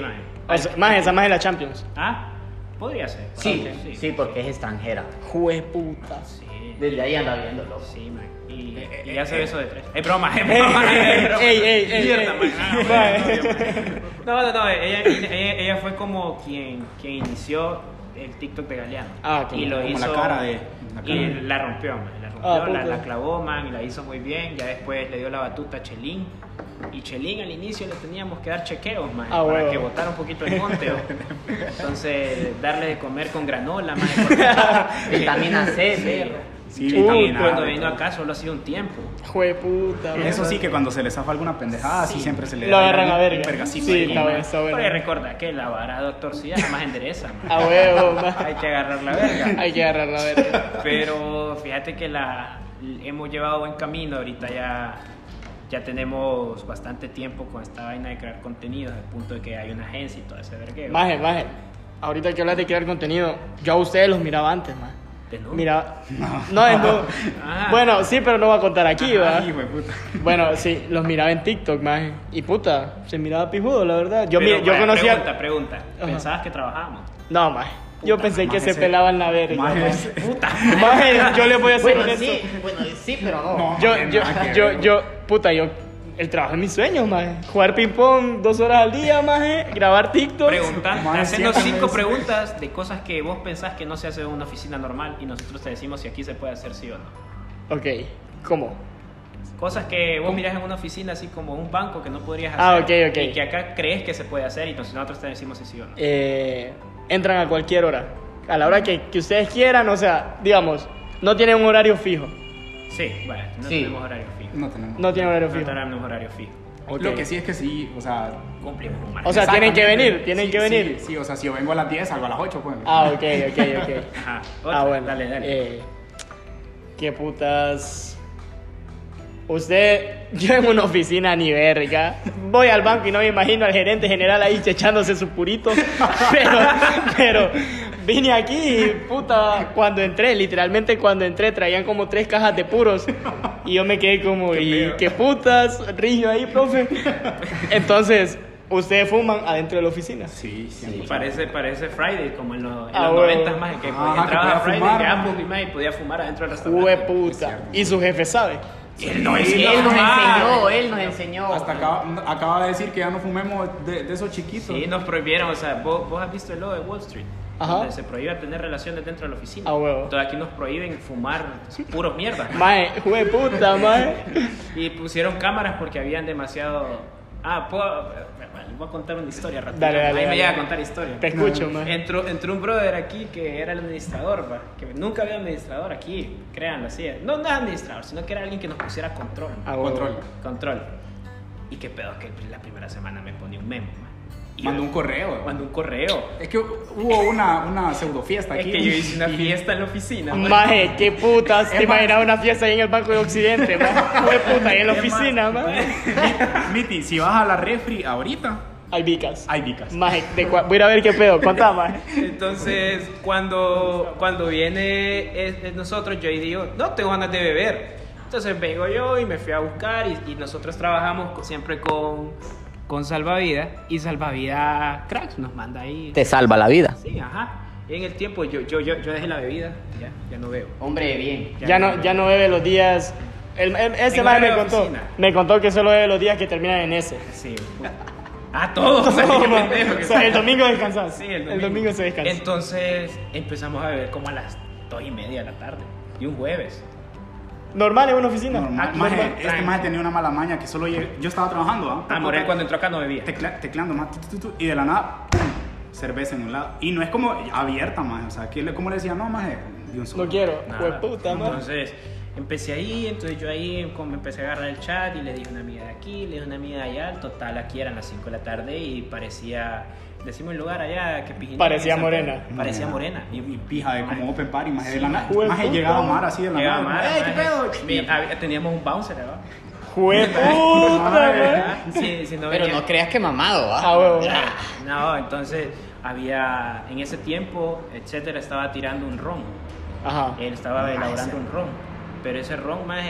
sea, maje, esa maje es la Champions. Ah, podría ser. Sí, sí, porque es extranjera. Jue puta. Sí. Desde ahí anda viendo, loco. Sí, man. Y, Eh, y eh, hace eh. eso de tres. Es broma, es broma. Ey, ey, ey, no. No, no. Ella, ella, ella fue como quien, quien inició el TikTok de Galeano. Ah, ok. Y lo Como hizo. la cara de- la cara y de- la rompió, man. La rompió, Ah, la, clavó, man. Y la hizo muy bien. Ya después le dio la batuta a Chelín. Y Chelín al inicio le teníamos que dar chequeos, man. Ah, para que botara un poquito el monte. ¿o? Entonces, darle de comer con granola, man. Vitamina C, Sí. Sí, Uy, vitamina. Cuando vino acá solo ha sido un tiempo. Jue puta. maje. Eso sí, que cuando se le zafa alguna pendejada, sí, Sí. siempre se le Lo da agarran a verga. vergacito Sí, bueno, está Porque recuerda que la vara doctor sí es más endereza, man. A huevo. Hay que agarrar la verga. Hay que agarrar la verga. Pero fíjate que la hemos llevado buen camino. Ahorita ya, ya tenemos bastante tiempo con esta vaina de crear contenido, al punto de que hay una agencia y todo ese vergueo. Maje, maje. Ahorita que hablas de crear contenido, yo a ustedes los miraba antes, maje. ¿De nuevo? Mira, no, es no. Ah. Bueno, sí, pero no voy a contar aquí, ¿va? Ay, hijo de puta. Bueno, sí, los miraba en TikTok, maje. Y puta, se miraba pijudo, la verdad. Yo, Pero, mi- yo vaya, conocía. Pregunta, pregunta. Ajá. ¿Pensabas que trabajábamos? No, maje. Yo pensé que maje, se ese- pelaban la verga. maje, ese- Puta. Maje, yo le voy a ser Bueno, honesto. sí, bueno, sí, pero no. No. Yo, yo, yo, yo, puta, yo. El trabajo es mis sueños, maje. Jugar ping-pong dos horas al día, maje. Grabar TikTok. Preguntar, de siete cinco preguntas de cosas que vos pensás que no se hace en una oficina normal y nosotros te decimos si aquí se puede hacer sí o no. Ok, ¿cómo? Cosas que vos mirás en una oficina así como un banco que no podrías hacer Ah, ok, ok. y que acá crees que se puede hacer y entonces nosotros te decimos si sí o no. Eh, entran a cualquier hora. A la hora que, que ustedes quieran, o sea, digamos, no tienen un horario fijo. Sí, bueno, no Sí. tenemos horario fijo. No tenemos. No tienen horario No fijo. tenemos horario fijo. Ok. Lo que sí es que sí, o sea. Cumplimos un O margen. sea, tienen que venir, tienen Sí, que venir. Sí, sí, o sea, si yo vengo a las 10, salgo a las 8, pues. Ah, ok, ok, ok. Ajá. Otra, Ah, bueno. Dale, dale. Eh, ¿Qué putas? Usted, yo en una oficina ni verga. Voy al banco y no me imagino al gerente general ahí echándose su purito. Pero, pero vine aquí y puta, cuando entré, literalmente cuando entré traían como tres cajas de puros. Y yo me quedé como, ¿y qué putas? Río ahí, profe. Entonces, ¿ustedes fuman adentro de la oficina? Sí, sí. Parece, parece Friday, como en los, en Ah, los huevo. 90 más, que que entrabas a podía Friday fumar. Apple y, más, y podía fumar adentro del restaurante. puta. Y su jefe sabe. Y él no Él decía nos enseñó, él nos enseñó. Hasta acaba, acaba de decir que ya no fumemos de, de esos chiquitos. Sí, nos prohibieron, o sea, vos, vos has visto el logo de Wall Street, Ajá. donde se prohíbe tener relaciones dentro de la oficina. Ah, huevo. Entonces aquí nos prohíben fumar puros mierda. Mae, jue puta, mae. Y pusieron cámaras porque habían demasiado... Ah, puedo... bueno, voy a contar una historia rápido. Dale, dale, Ahí me dale. llega a contar historia. Te escucho, mae. Entró, entró un brother aquí que era el administrador, va, que nunca había administrador aquí, créanlo así. No, no administrador, sino que era alguien que nos pusiera control. Ah. Control. Control. Y qué pedo que la primera semana me ponía un memo, Mandó un correo. Mandó un correo. Es que hubo una, una pseudo fiesta Es aquí. que yo hice una Y- fiesta en la oficina. man. Maje, qué putas. Te Es imaginas una fiesta ahí en el Banco de Occidente. Jue puta, ahí en la Es oficina, mae. Miti, si vas a la refri ahorita, Hay vicas. hay vicas. Maje, de voy a ir a ver qué pedo. Contá, maje. Entonces, cuando, cuando viene es- es nosotros, yo y digo, no tengo ganas de beber. Entonces vengo yo y me fui a buscar y, y nosotros trabajamos siempre con, con salvavidas y salvavidas cracks nos manda ahí. Te salva la vida. Sí, ajá. Y en el tiempo yo, yo, yo, yo dejé la bebida, ya, ya no veo. Hombre, bien. Ya no, ya no bebe los días. El, el- ese man me contó. oficina. Me contó que solo bebe los días que terminan en ese. Sí. Ah, todos. o sea, el domingo descansas. Sí, el domingo. se descansa. Entonces empezamos a beber como a las dos y media de la tarde. Y un jueves. Normal en una oficina. Normal. Aquí, Maje, normal. este maje tenía una mala maña que solo llegué- yo estaba trabajando, ¿ah? Ah, Morel cuando entró acá no bebía. Tecla- tecleando más, tu, tu, tu, y de la nada, ¡pum! cerveza en un lado. Y no es como abierta, más. O sea, le, como le decía, no, más de un solo. No quiero. Nada. Hueputa, man. Entonces empecé ahí, entonces yo ahí como empecé a agarrar el chat y le dije a una amiga de aquí, le dije a una amiga de allá, total aquí eran las 5 de la tarde y parecía, decimos el lugar allá que Pijín- Parecía morena. Parecía morena. Y, y pija de como open party, más de la nada. Más llegaba Mar así de la nada. Mara, ¡Ey, qué pedo! Teníamos un bouncer, ¿verdad? Man. Sí, sí, no Pero venía- no creas que mamado, ¿ah? Ah, huevo. No, entonces había, en ese tiempo, etcétera, estaba tirando un ron. Ajá. Él estaba elaborando un ron. Pero ese ron, más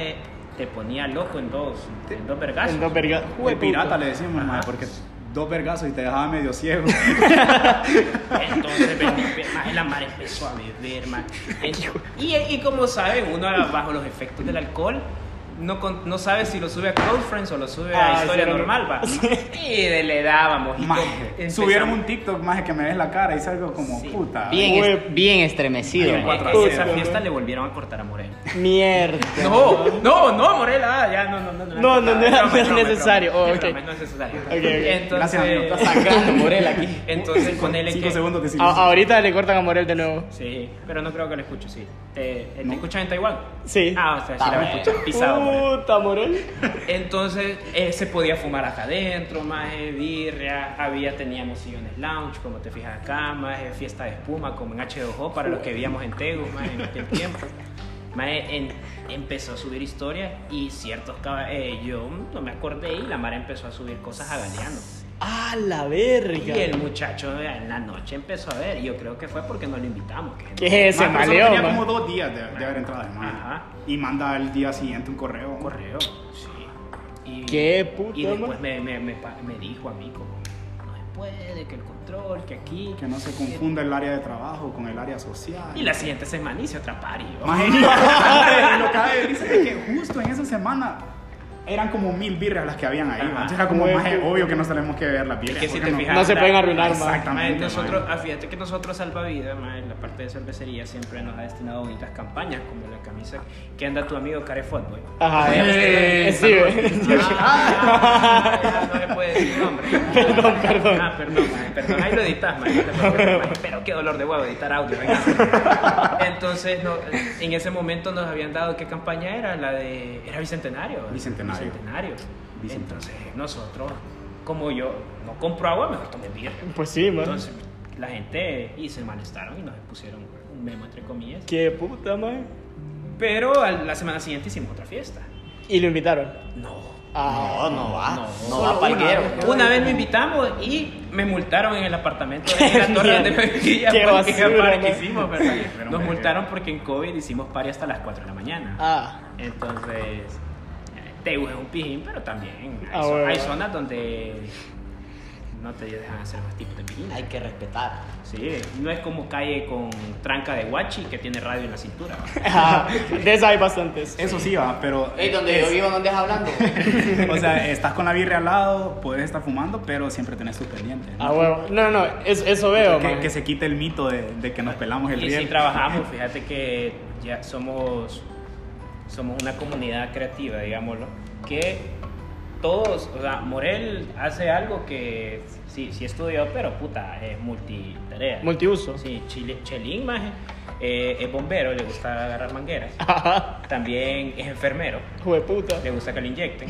te ponía loco en dos, en dos vergazos. En dos Hueputa. pirata le decimos, maje, porque dos vergazos y te dejaba medio ciego. Entonces, más la mar empezó a beber, man. Y, y como saben, uno bajo los efectos del alcohol no, con- no sabe si lo sube a Close Friends o lo sube Ah, a Historia. Normal, va. Y de- le dábamos. subieron un TikTok, más que me ves la cara y salgo como Sí. puta. Bien, est- bien estremecido. Ay, esa fiesta le volvieron a cortar a Morel. Mierda. No, no, no, Morel, ah, ya no, no, no. No, no, no era necesario. Oh. No es necesario. Ok, ok. Entonces, Gracias, amigo. Está sangrando Morel aquí. Entonces, con él es que... segundos de ahorita le cortan a Morel de nuevo. Sí, pero no creo que lo escuche, sí. ¿Te, te No. escuchan en Taiwán? Sí. Ah, o sea, sí Ah, la escuchar. Pisado. Puta, Morel. Entonces eh, se podía fumar acá adentro, más eh, birria, había, teníamos sillones lounge, como te fijas acá, más eh, fiesta de espuma, como en H2O, para los que vivíamos en Tegu, más en aquel tiempo. Eh, en- empezó a subir historias y ciertos eh, yo no me acordé y la Mara empezó a subir cosas a Galeano. Ah, la Y verga. el muchacho en la noche empezó a ver, y yo creo que fue porque no lo invitamos. que- ¿Qué es ese maleo, tenía man? como dos días de, de haber entrado, maje. Ajá. Y manda el día siguiente un correo. Un correo, sí. Y, Qué puta, Y después me, me, me, me dijo a mí como, no se puede, que el control, que aquí... Que no se confunda el área de trabajo con el área social. Y la siguiente semana hice otra. Maje, y lo que risa es que justo en esa semana eran como mil birras las que habían ahí. Man. Entonces era como más obvio que nos tenemos que ver las birras. que si porque te fijas... No se pueden arruinar, man. Exactamente. Nosotros, man. ah, fíjate que nosotros Salvavidas, mae, la parte de cervecería siempre nos ha destinado bonitas campañas, como la camisa que anda tu amigo Care Footboy. Ajá, Eh, eh, sí, güey. Ah, no le puede decir nombre. Perdón, perdón. Ah, perdón, perdón. Ahí lo editas, no mae. Pero qué dolor de huevo editar audio. venga. Entonces, no, en ese momento nos habían dado qué campaña era, la de. Era Bicentenario. Bicentenario. Bicentenario. Bicentenario. Entonces, nosotros, como yo no compro agua, mejor tomé birra. Pues sí, man. Entonces, la gente y se molestaron y nos pusieron un memo entre comillas. Qué puta, man. Pero a la semana siguiente hicimos otra fiesta. Y lo invitaron. No. Ah, No, no va. No, No, va palguero. Una vez lo invitamos y me multaron en el apartamento de la torre donde me vivía Qué porque hicimos, Nos multaron porque en COVID hicimos party hasta las 4 de la mañana. Ah, Entonces, Tegu es un pijín, pero también hay, Ah, zo- hay zonas donde no te dejan hacer los tipos de pijín. Hay que respetar. Sí, no es como calle con tranca de guachi que tiene radio en la cintura. ajá. De esas hay bastantes. Eso sí va, pero. Ey, donde yo vivo, ¿dónde estás hablando? O sea, estás con la birria al lado, puedes estar fumando, pero siempre tenés tus pendientes. ¿no? Ah, huevo. No, no, es- eso veo, que, se quite el mito de, de que nos pelamos el Y riel. si trabajamos, fíjate que ya somos, somos una comunidad creativa, digámoslo, que todos, o sea, Morel hace algo que sí, sí estudió, pero puta, es multitarea. Multiuso. Sí, Chile, Chelín, maje, eh, es bombero, le gusta agarrar mangueras. Ajá. También es enfermero, Jueputa. le gusta que le inyecten.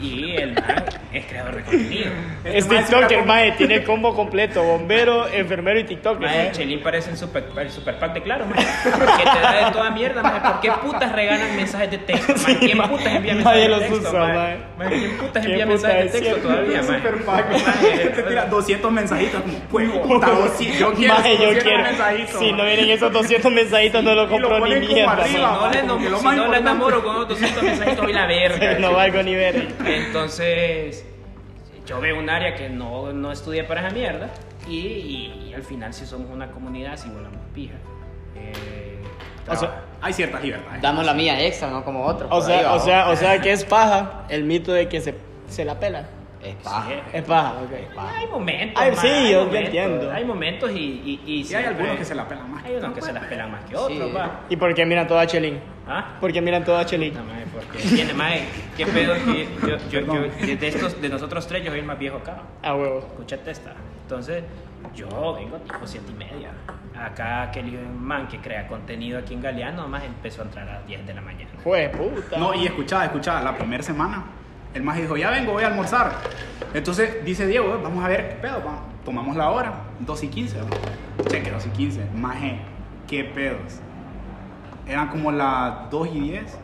Y el man es creador de contenido. Este Es man es TikToker, mae. Tiene el combo completo. Bombero, enfermero y TikToker. Mae. Chelín parece el super, el super pack de claro, maje. Que te da de toda mierda, maje. ¿Por qué putas regalan mensajes de texto? maje? Sí, ¿Quién putas envía mensajes de los texto? Maje, ¿Quién putas ¿Quién envía puta mensajes de texto cierto? todavía, maje? Super pack, Maje, Te tira 200 mensajitos como, pues, puta, yo quiero Mae, yo 200 quiero. Si no vienen esos 200 mensajitos, no lo compro ni mierda. Si mae. no, le, enamoro con otros 200 mensajitos, voy la verga. No valgo ni ver. Entonces, yo veo un área que no, no estudia para esa mierda y, y- y al final si somos una comunidad, si volamos pija. Eh, O sea. Hay ciertas libertades. Damos la mía extra, no como otros. O sea, o sea, o sea que es paja el mito de que se, se la pela. Es paja. Sí. Es paja, ok. Hay momentos. Ay, sí, hay yo momentos, entiendo. Hay momentos y. y, y Sí, hay algunos que se la pelan más. Hay unos que se las pelan más que otros, Sí. va. ¿Y por qué miran todo a Chelín? ¿Ah? ¿Por qué miran todo a Chelín? No, mae, porque tiene, mae, qué pedo que yo, yo, yo, de, de estos, de nosotros tres, yo soy el más viejo acá. A huevo. Escúchate esta. Entonces, yo vengo tipo siete y media. Acá aquel man que crea contenido aquí en Galeano, más empezó a entrar a las 10 de la mañana. Jue puta. No, y escuchá, escuchá, la primera semana, el maje dijo, ya vengo, voy a almorzar. Entonces dice Diego, "Eh, vamos a ver qué pedo, va. tomamos la hora, 2 y 15. ¿va? Cheque, 2 y 15. Maje, qué pedos. Eran como las 2 y 10,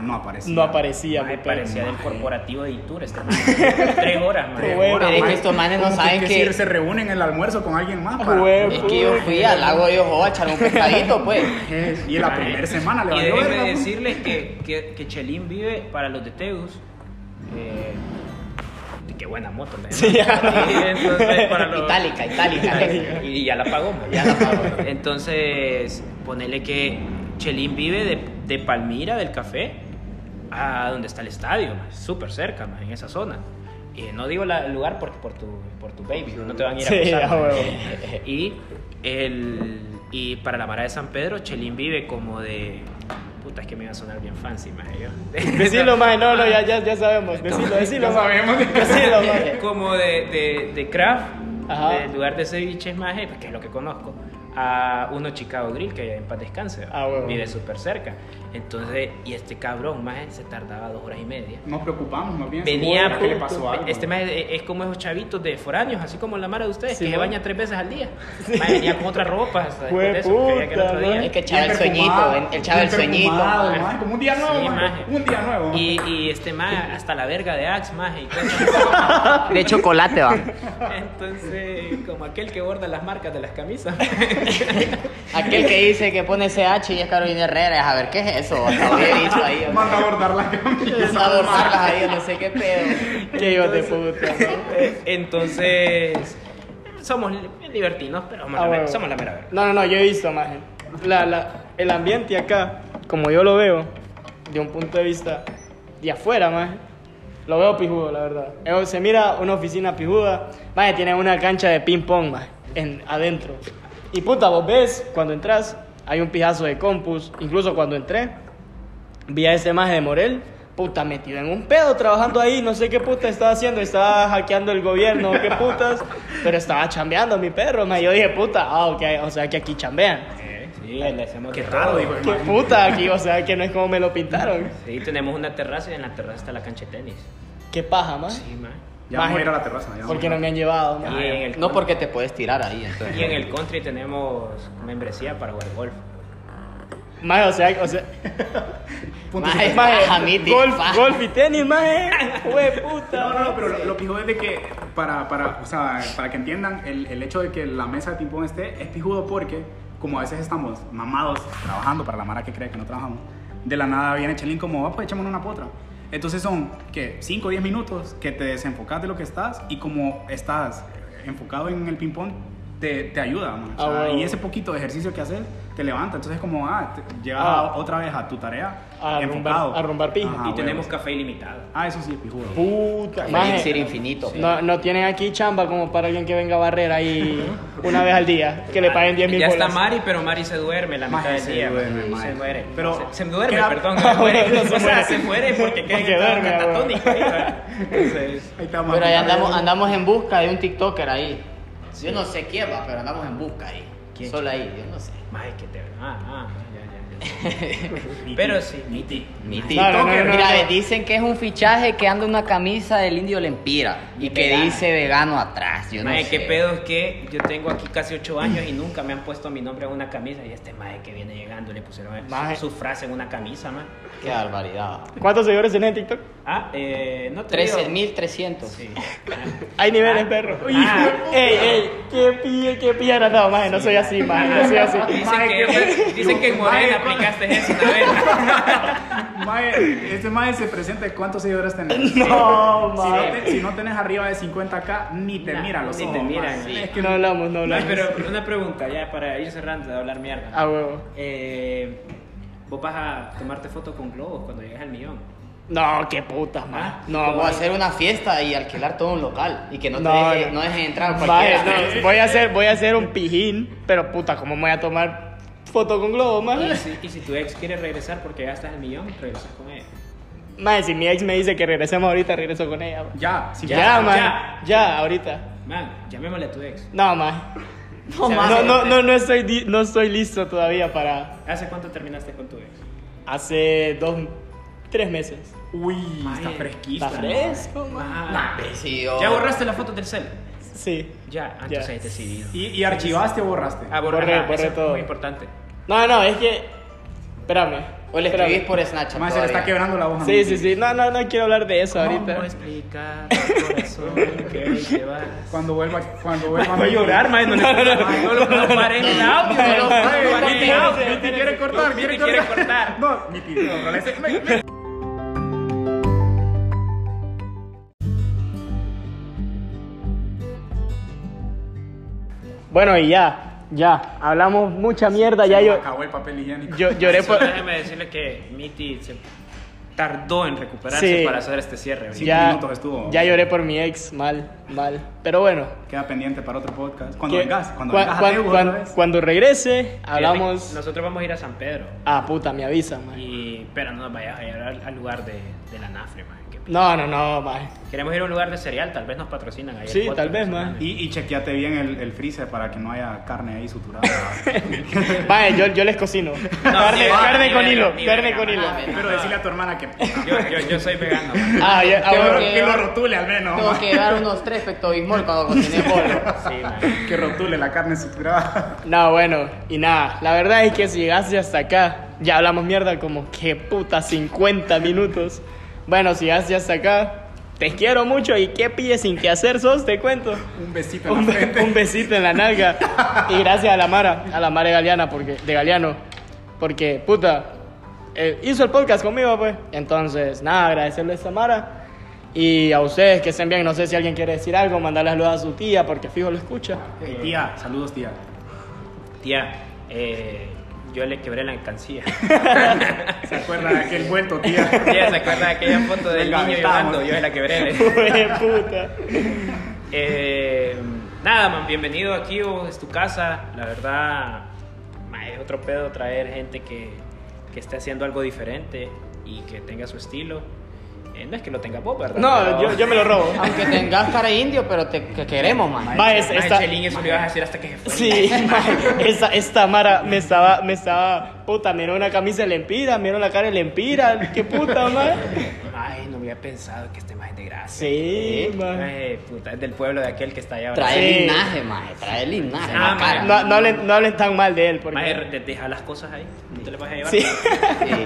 no aparecía. No aparecía, perro. parecía del corporativo de Itur este man. Tres horas. Qué bueno. Pero es que maje, estos manes no saben que, que- si se reúnen en el almuerzo con alguien más. para- Huevo. Es que yo fui al lago de Ojo a echar un pescadito, pues. Y en la primera semana le Y valió déjenme verga, pues. decirles que, que, que Chelín vive para los de Teus. Eh, qué buena moto, ¿no? Sí. Y entonces, para los- Itálica, itálica. Y ya la pagó, man. Ya la pagó. Entonces, ponele que Chelín vive de, de Palmira, del café, a donde está el estadio, súper cerca, man, en esa zona. Y no digo la- el lugar porque por tu, por tu baby, no te van a ir a Sí, acusar, man. huevo. Y, el, y para la Mara de San Pedro, Chelín vive como de... Puta, es que me iba a sonar bien fancy, man. yo. Decilo, maje. No, no, ya, ya, ya sabemos. Decilo, decilo, Ya maje. sabemos. Decilo, maje. como de, de, de craft, del lugar de ceviches más, que es lo que conozco, a uno Chicago Grill, que en paz descanse, Ah, huevo. vive súper cerca. Entonces, y este cabrón más se tardaba dos horas y media. Nos preocupamos, más bien. Venía, ¿Será que le pasó algo? este más es, es como esos chavitos de foráneos, así como la mara de ustedes, Sí, que se bueno. baña tres veces al día. Más venía con otra ropa, hasta después Jue de eso, creía que era otro puta, día. ¿no? Es que echaba el sueñito, el echaba el sueñito. como un día nuevo, Sí, un día nuevo. Y, y este más, hasta la verga de Axe, más. De chocolate, va. Entonces, como aquel que borda las marcas de las camisas. Aquel que dice que pone CH y es Carolina Herrera, a ver, ¿qué es eso? Hasta había dicho ahí. o sea, Manda a bordar las camisas. A adornarlas ahí, no sé qué pedo. Qué hijos de puta, ¿no? Eh, Entonces, somos li- libertinos, pero somos, Ah, la, mera- somos la mera verga. No, no, no, yo he visto, maje. La, la, el ambiente acá, como yo lo veo, de un punto de vista de afuera, maje, lo veo pijudo, la verdad. Eh, Se mira una oficina pijuda, maje, tiene una cancha de ping-pong, en, adentro. Y puta, vos ves, cuando entras, hay un pijazo de compus. Incluso cuando entré, vi a ese maje de Morel, puta, metido en un pedo trabajando ahí, no sé qué puta estaba haciendo, estaba hackeando el gobierno, qué putas, pero estaba chambeando mi perro, maje. Yo dije, puta, ah, ok, o sea que aquí chambean. Sí, le hacemos Qué raro, el Qué puta aquí, o sea que no es como me lo pintaron. Sí, tenemos una terraza y en la terraza está la cancha de tenis. Qué paja, man. Sí, man. Ya vamos a ir a la terraza. ya Porque no me han llevado, man. Y en el, No porque te puedes tirar ahí, entonces. y en el country tenemos membresía para jugar golf. Maje, o sea, o sea, Punto Maje, maje, golf, golf y tenis, maje. Hue puta. No, no, no, pero lo, lo pijudo es de que, para, para, o sea, para que entiendan, el, el hecho de que la mesa de ping-pong esté es pijudo porque, como a veces estamos mamados trabajando para la mara que cree que no trabajamos, de la nada viene Chelín como, ah, pues echémonos una potra. Entonces son, que 5 o 10 minutos que te desenfocas de lo que estás y como estás enfocado en el ping-pong, te, te ayuda. O Ah, y ese poquito de ejercicio que haces te levanta. Entonces, como, ah, llegas Ah. otra vez a tu tarea A enfocado. rumbar- a rumbar pija. Ajá, y tenemos café ilimitado. Ah, eso sí es pijudo. Puta, Maje. Elixir infinito. No, no tienen aquí chamba como para alguien que venga a barrer ahí una vez al día, que le paguen 10 mil Ya está. Mari, pero Mari se duerme la mitad del se día. duerme, maje, se muere. Pero- se, se duerme, queda- perdón, se muere. No se o sea, muere. se muere porque queda Porque duerme, huevo. catatónico. Entonces, Ahí está, Pero ahí andamos, andamos en busca de un TikToker ahí. Yo no sé quién va, pero andamos en busca ahí. ¿Quién? Solo ahí, yo no sé. Maje, que te. Ah, ah, ya, ya. Pero sí, Miti. Mi No, no, no, TikToker. no, Mira, no. dicen que es un fichaje que anda una camisa del indio Lempira y Y que dice vegano atrás. Yo no Maje, sé. qué pedo es que yo tengo aquí casi 8 años y nunca me han puesto mi nombre en una camisa. Y este maje que viene llegando le pusieron Maje. su frase en una camisa, man. Qué barbaridad. ¿Cuántos seguidores tenés en TikTok? Ah, eh, no te digo. 13.300. Sí. Hay niveles, Ah. perro. Ah. Ey, ey, qué pilla, qué pilla no, no, maje, no soy así, maje, no soy así. Dicen que, qué- dicen que en Morena aplicaste eso una vez. Mae, este mae se presenta, ¿cuántos seguidores tenés? No, Si no, maje. te- si no tenés arriba de 50k, ni te Nah, miran los ni te ojos. miran, sí. Es que No hablamos, no No, hablamos. pero una pregunta, ya para ir cerrando de hablar mierda. Ah, huevo. Eh, ¿Vos vas a tomarte fotos con globos cuando llegues al millón? No, qué putas, Ah, maje. No, Vamos a hacer una fiesta y alquilar todo un local y que no, te No, deje- no. no dejen entrar cualquiera. no, voy a hacer, voy a hacer un pijín, pero puta, ¿cómo me voy a tomar foto con globo, Y maje? si, y si tu ex quiere regresar porque ya estás al millón, regresas con ella. Maje, si mi ex me dice que regresemos ahorita, regreso con ella. Ya, si Ya, Ya, maje. ya. Ya, ahorita. Man, llamémosle a tu ex. No, maje. No, No, no, no, no estoy, no estoy listo todavía para... ¿Hace cuánto terminaste con tu ex? Hace dos, tres meses. Uy, está Mae, fresquita. Está fresco. Ah, ¿Ya borraste las fotos del cel? Sí. Ya, ah, Ya. entonces es decidido. ¿Y, y archivaste o borraste? Ah, borré, Borré, todo. muy importante. No, no, es que... Espérame. O le escribís por Snapchat. Se le está quebrando la hoja. Sí, sí, sí. No, no, no quiero hablar de eso ¿Cómo ahorita. explicar al corazón que hoy te vas? Cuando vuelva, cuando vuelva Voy a llorar, man. No, no, no, no, no, no paren el audio. No, no, no, no, paren el no, audio. no, Miti quiere cortar, Miti quiere cortar. No, Miti, no, Bueno, y ya, ya. Hablamos mucha mierda. Ya se yo, acabó el papel higiénico. yo lloré por... Déjeme decirle que Miti se tardó en recuperarse Sí. para hacer este cierre. Sí. Ya, minutos estuvo. ya lloré por mi ex. Mal, mal. Pero bueno. Queda pendiente para otro podcast. Cuando vengas, cuando cua- vengas a Tegu cuando regrese, hablamos... Nosotros vamos a ir a San Pedro. Ah, puta, me avisan, man. Y, pero no nos vayas a llevar al, al lugar de, de la Nafre, man. Que- No, no, no, man. Queremos ir a un lugar de cereal, tal vez nos patrocinan ahí. el Sí, podcast tal vez, man. Y, y chequeate bien el, el freezer para que no haya carne ahí suturada. Vaya, yo, yo les cocino. carne, ni carne con hilo, carne con hilo. man. Pero decirle a tu hermana que, Yo, yo, yo soy vegano. man. Ah, ya, ah, bueno. que- que lo rotule al menos. Tengo que llevar unos tres pectobismol cuando cocine pollo. Sí, man. Que rotule la carne suturada. No, bueno, y nada, la verdad es que si llegaste hasta acá, ya hablamos mierda como que puta 50 minutos. Bueno, si llegaste hasta acá, te quiero mucho y qué pille sin que hacer sos, te cuento. Un besito en Un, la frente. un besito en la nalga. Y gracias a la Mara, a la Mara de Galeana, porque, de Galeano, porque puta, eh, hizo el podcast conmigo, pues. Entonces, nada, agradecerle a esta Mara. Y a ustedes que estén bien, no sé si alguien quiere decir algo, mandarle saludos a su tía, porque fijo lo escucha. Hey, tía, saludos tía. Tía, eh, yo le quebré la alcancía. ¿Se acuerda de aquel vuelto, tía? Tía, ¿se acuerda de aquella foto del Venga, niño estamos. llorando? Yo la quebré. Puta. Eh, nada, man, bienvenido aquí, vos, es tu casa. La verdad, es otro pedo traer gente que, que esté haciendo algo diferente y que tenga su estilo. Eh, no es que lo tenga ¿verdad? No, Pero- yo, yo me lo robo. Aunque tengas cara indio, pero te que queremos, man. Ma, es- Ma, esta- Chelín, eso lo ibas a decir hasta que se fue. Sí, ma, esta, esta Mara me estaba, me estaba, puta, miró una camisa de Lempira, miró la cara de Lempira, qué puta, ma. Ay, no había pensado que este más es de gracia. Sí, ma. Ay, puta, es del pueblo de aquel que está allá. Trae Sí. linaje, man. Trae el linaje. Ah, la cara. No, no, hablen, no hablen tan mal de él, porque... de- deja las cosas ahí. No te le vas a llevar. Sí. Sí.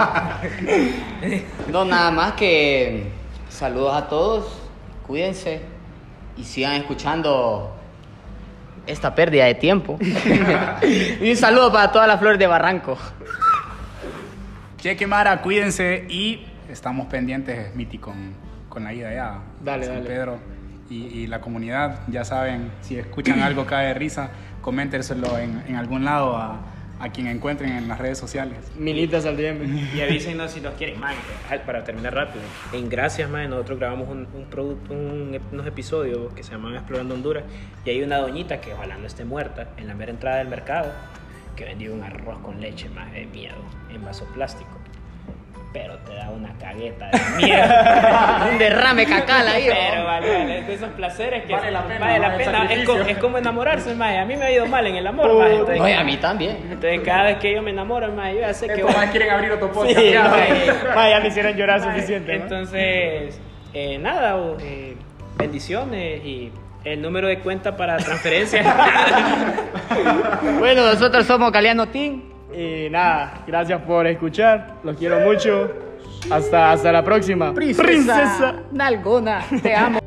No, nada más que saludos a todos, cuídense y sigan escuchando esta pérdida de tiempo. y un saludo para todas las flores de Barranco. Cheque Mara, cuídense y estamos pendientes, Miti, con, con la ida allá. Dale, San dale. Pedro y, y la comunidad, ya saben, si escuchan algo cae de risa, coméntenselo en, en algún lado a, a quien encuentren en las redes sociales. Militas al DM. Y avísenos si nos quieren, man, para terminar rápido. En Gracias, man, nosotros grabamos un, un producto, un unos episodios que se llaman Explorando Honduras. Y hay una doñita que ojalá no esté muerta en la mera entrada del mercado que vendió un arroz con leche, más de miedo, en vaso plástico. Pero te da una cagueta de miedo. Un derrame cacal ahí. Pero vale, vale, es de esos placeres que Vale la pena, vale la pena. Es, co- es como enamorarse, más. A mí me ha ido mal en el amor. Entonces, No, y a mí también. entonces, cada vez que yo me enamoro, más, yo ya sé que más quieren abrir otro Sí, podcast. ya, ma, ya me hicieron llorar Mae, suficiente. ¿no? Entonces, eh, nada, eh, bendiciones y el número de cuenta para transferencia. Bueno, nosotros somos Galeano Team. Y nada, gracias por escuchar. Los quiero mucho. Hasta, hasta la próxima. Princesa, Nalgona, te amo.